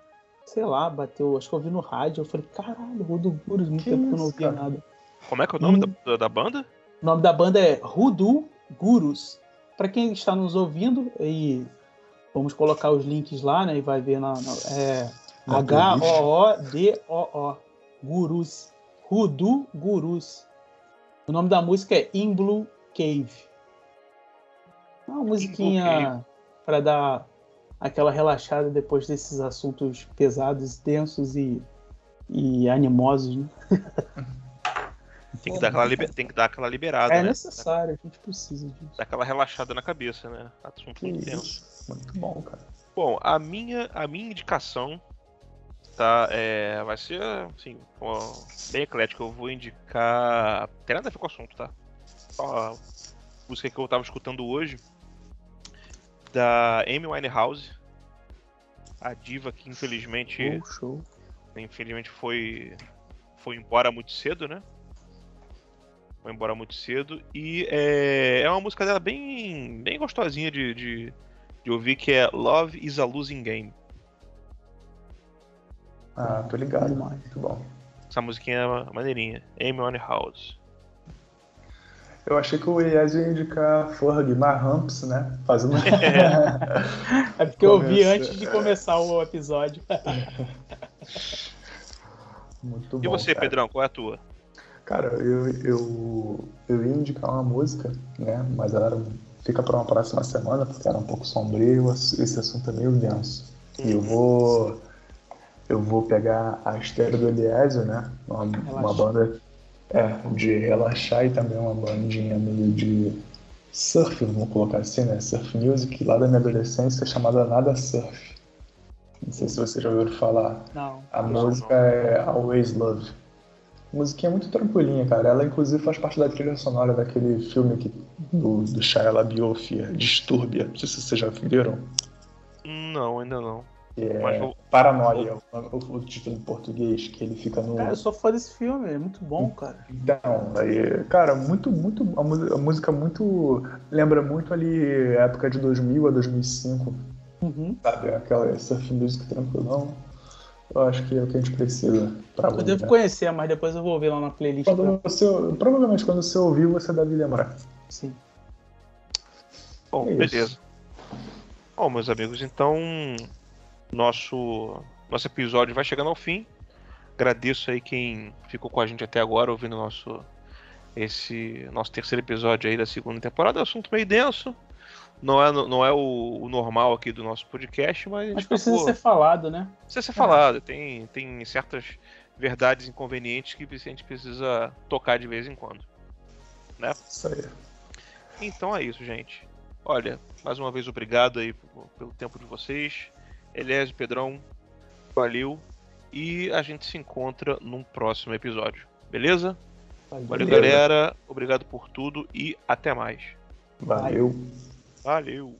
sei lá, bateu, acho que eu ouvi no rádio, eu falei, caralho, Rudo Gurus, muito Que tempo que eu não ouvia cara? nada. como é que é o nome Hum. da, da banda? O nome da banda é Rudu Gurus. Para quem está nos ouvindo, e vamos colocar os links lá, né? E vai ver na, na- é, H-O-O-D-O-O. Gurus. Rudu Gurus. O nome da música é In Blue Cave. Uma musiquinha para dar aquela relaxada depois desses assuntos pesados, densos e, e animosos, né? Tem que, dar aquela liber- tem que dar aquela liberada, É né? necessário, a gente precisa disso. Dar aquela relaxada na cabeça, né? Assunto Que muito tenso. isso. Muito bom, cara. Bom, a minha, a minha indicação tá, é, vai ser assim, bem eclética. Eu vou indicar. Tem nada a ver com o assunto, tá? Só a música que eu tava escutando hoje. Da Amy Winehouse. A diva que infelizmente. Show. infelizmente foi foi embora muito cedo, né? Foi embora muito cedo e é, é uma música dela bem bem gostosinha de, de, de ouvir que é Love is a Losing Game. Ah, tô ligado. Demais. Muito bom. Essa musiquinha é maneirinha. Amy Winehouse. Eu achei que o Elias ia indicar Ferg Ramps, né? Fazendo. É porque eu vi Começa- antes de começar o episódio. Muito bom. E você, cara. Pedrão, qual é a tua? Cara, eu, eu, eu ia indicar uma música, né? Mas ela era- fica para uma próxima semana, porque era um pouco sombrio, esse assunto é meio denso. E eu vou. Eu vou pegar a esteira do Eliésio, né? Uma, uma banda é, de relaxar e também uma bandinha meio de surf, vamos colocar assim, né? Surf music lá da minha adolescência chamada Nada Surf. Não sei se vocês já ouviram falar. Não. A Não, música é Always Love. Musiquinha muito tranquilinha, cara. Ela inclusive faz parte da trilha sonora daquele filme que, do, do Shia LaBeouf, é Distúrbia. Não sei se vocês já viram. Não, ainda não. É Mas vou- Paranoia, o, o- título em português, que ele fica no. Cara, eu sou fã desse filme, é muito bom, cara. Então, aí, cara, muito, muito. A, mu- a música muito. Lembra muito ali a época de 2000 a 2005, Uhum. sabe? Aquela surf music tranquilão. Eu acho que é o que a gente precisa pra Eu devo conhecer, mas depois eu vou ver lá na playlist. Quando pra- você, provavelmente quando você ouvir, você deve lembrar. Sim. Bom, É beleza. Bom, meus amigos, então nosso nosso episódio vai chegando ao fim. Agradeço aí quem ficou com a gente até agora ouvindo nosso esse nosso terceiro episódio aí da segunda temporada. É um assunto meio denso, não é, não é o, o normal aqui do nosso podcast, mas. Mas precisa ser falado, né? Precisa ser falado. Tem, tem certas verdades inconvenientes que a gente precisa tocar de vez em quando. Né? Isso aí. Então é isso, gente. Olha, mais uma vez obrigado aí pelo tempo de vocês. Elias Pedrão, valeu. E a gente se encontra num próximo episódio. Beleza? Valeu, Valeu galera. Obrigado por tudo e até mais. Valeu. Valeu!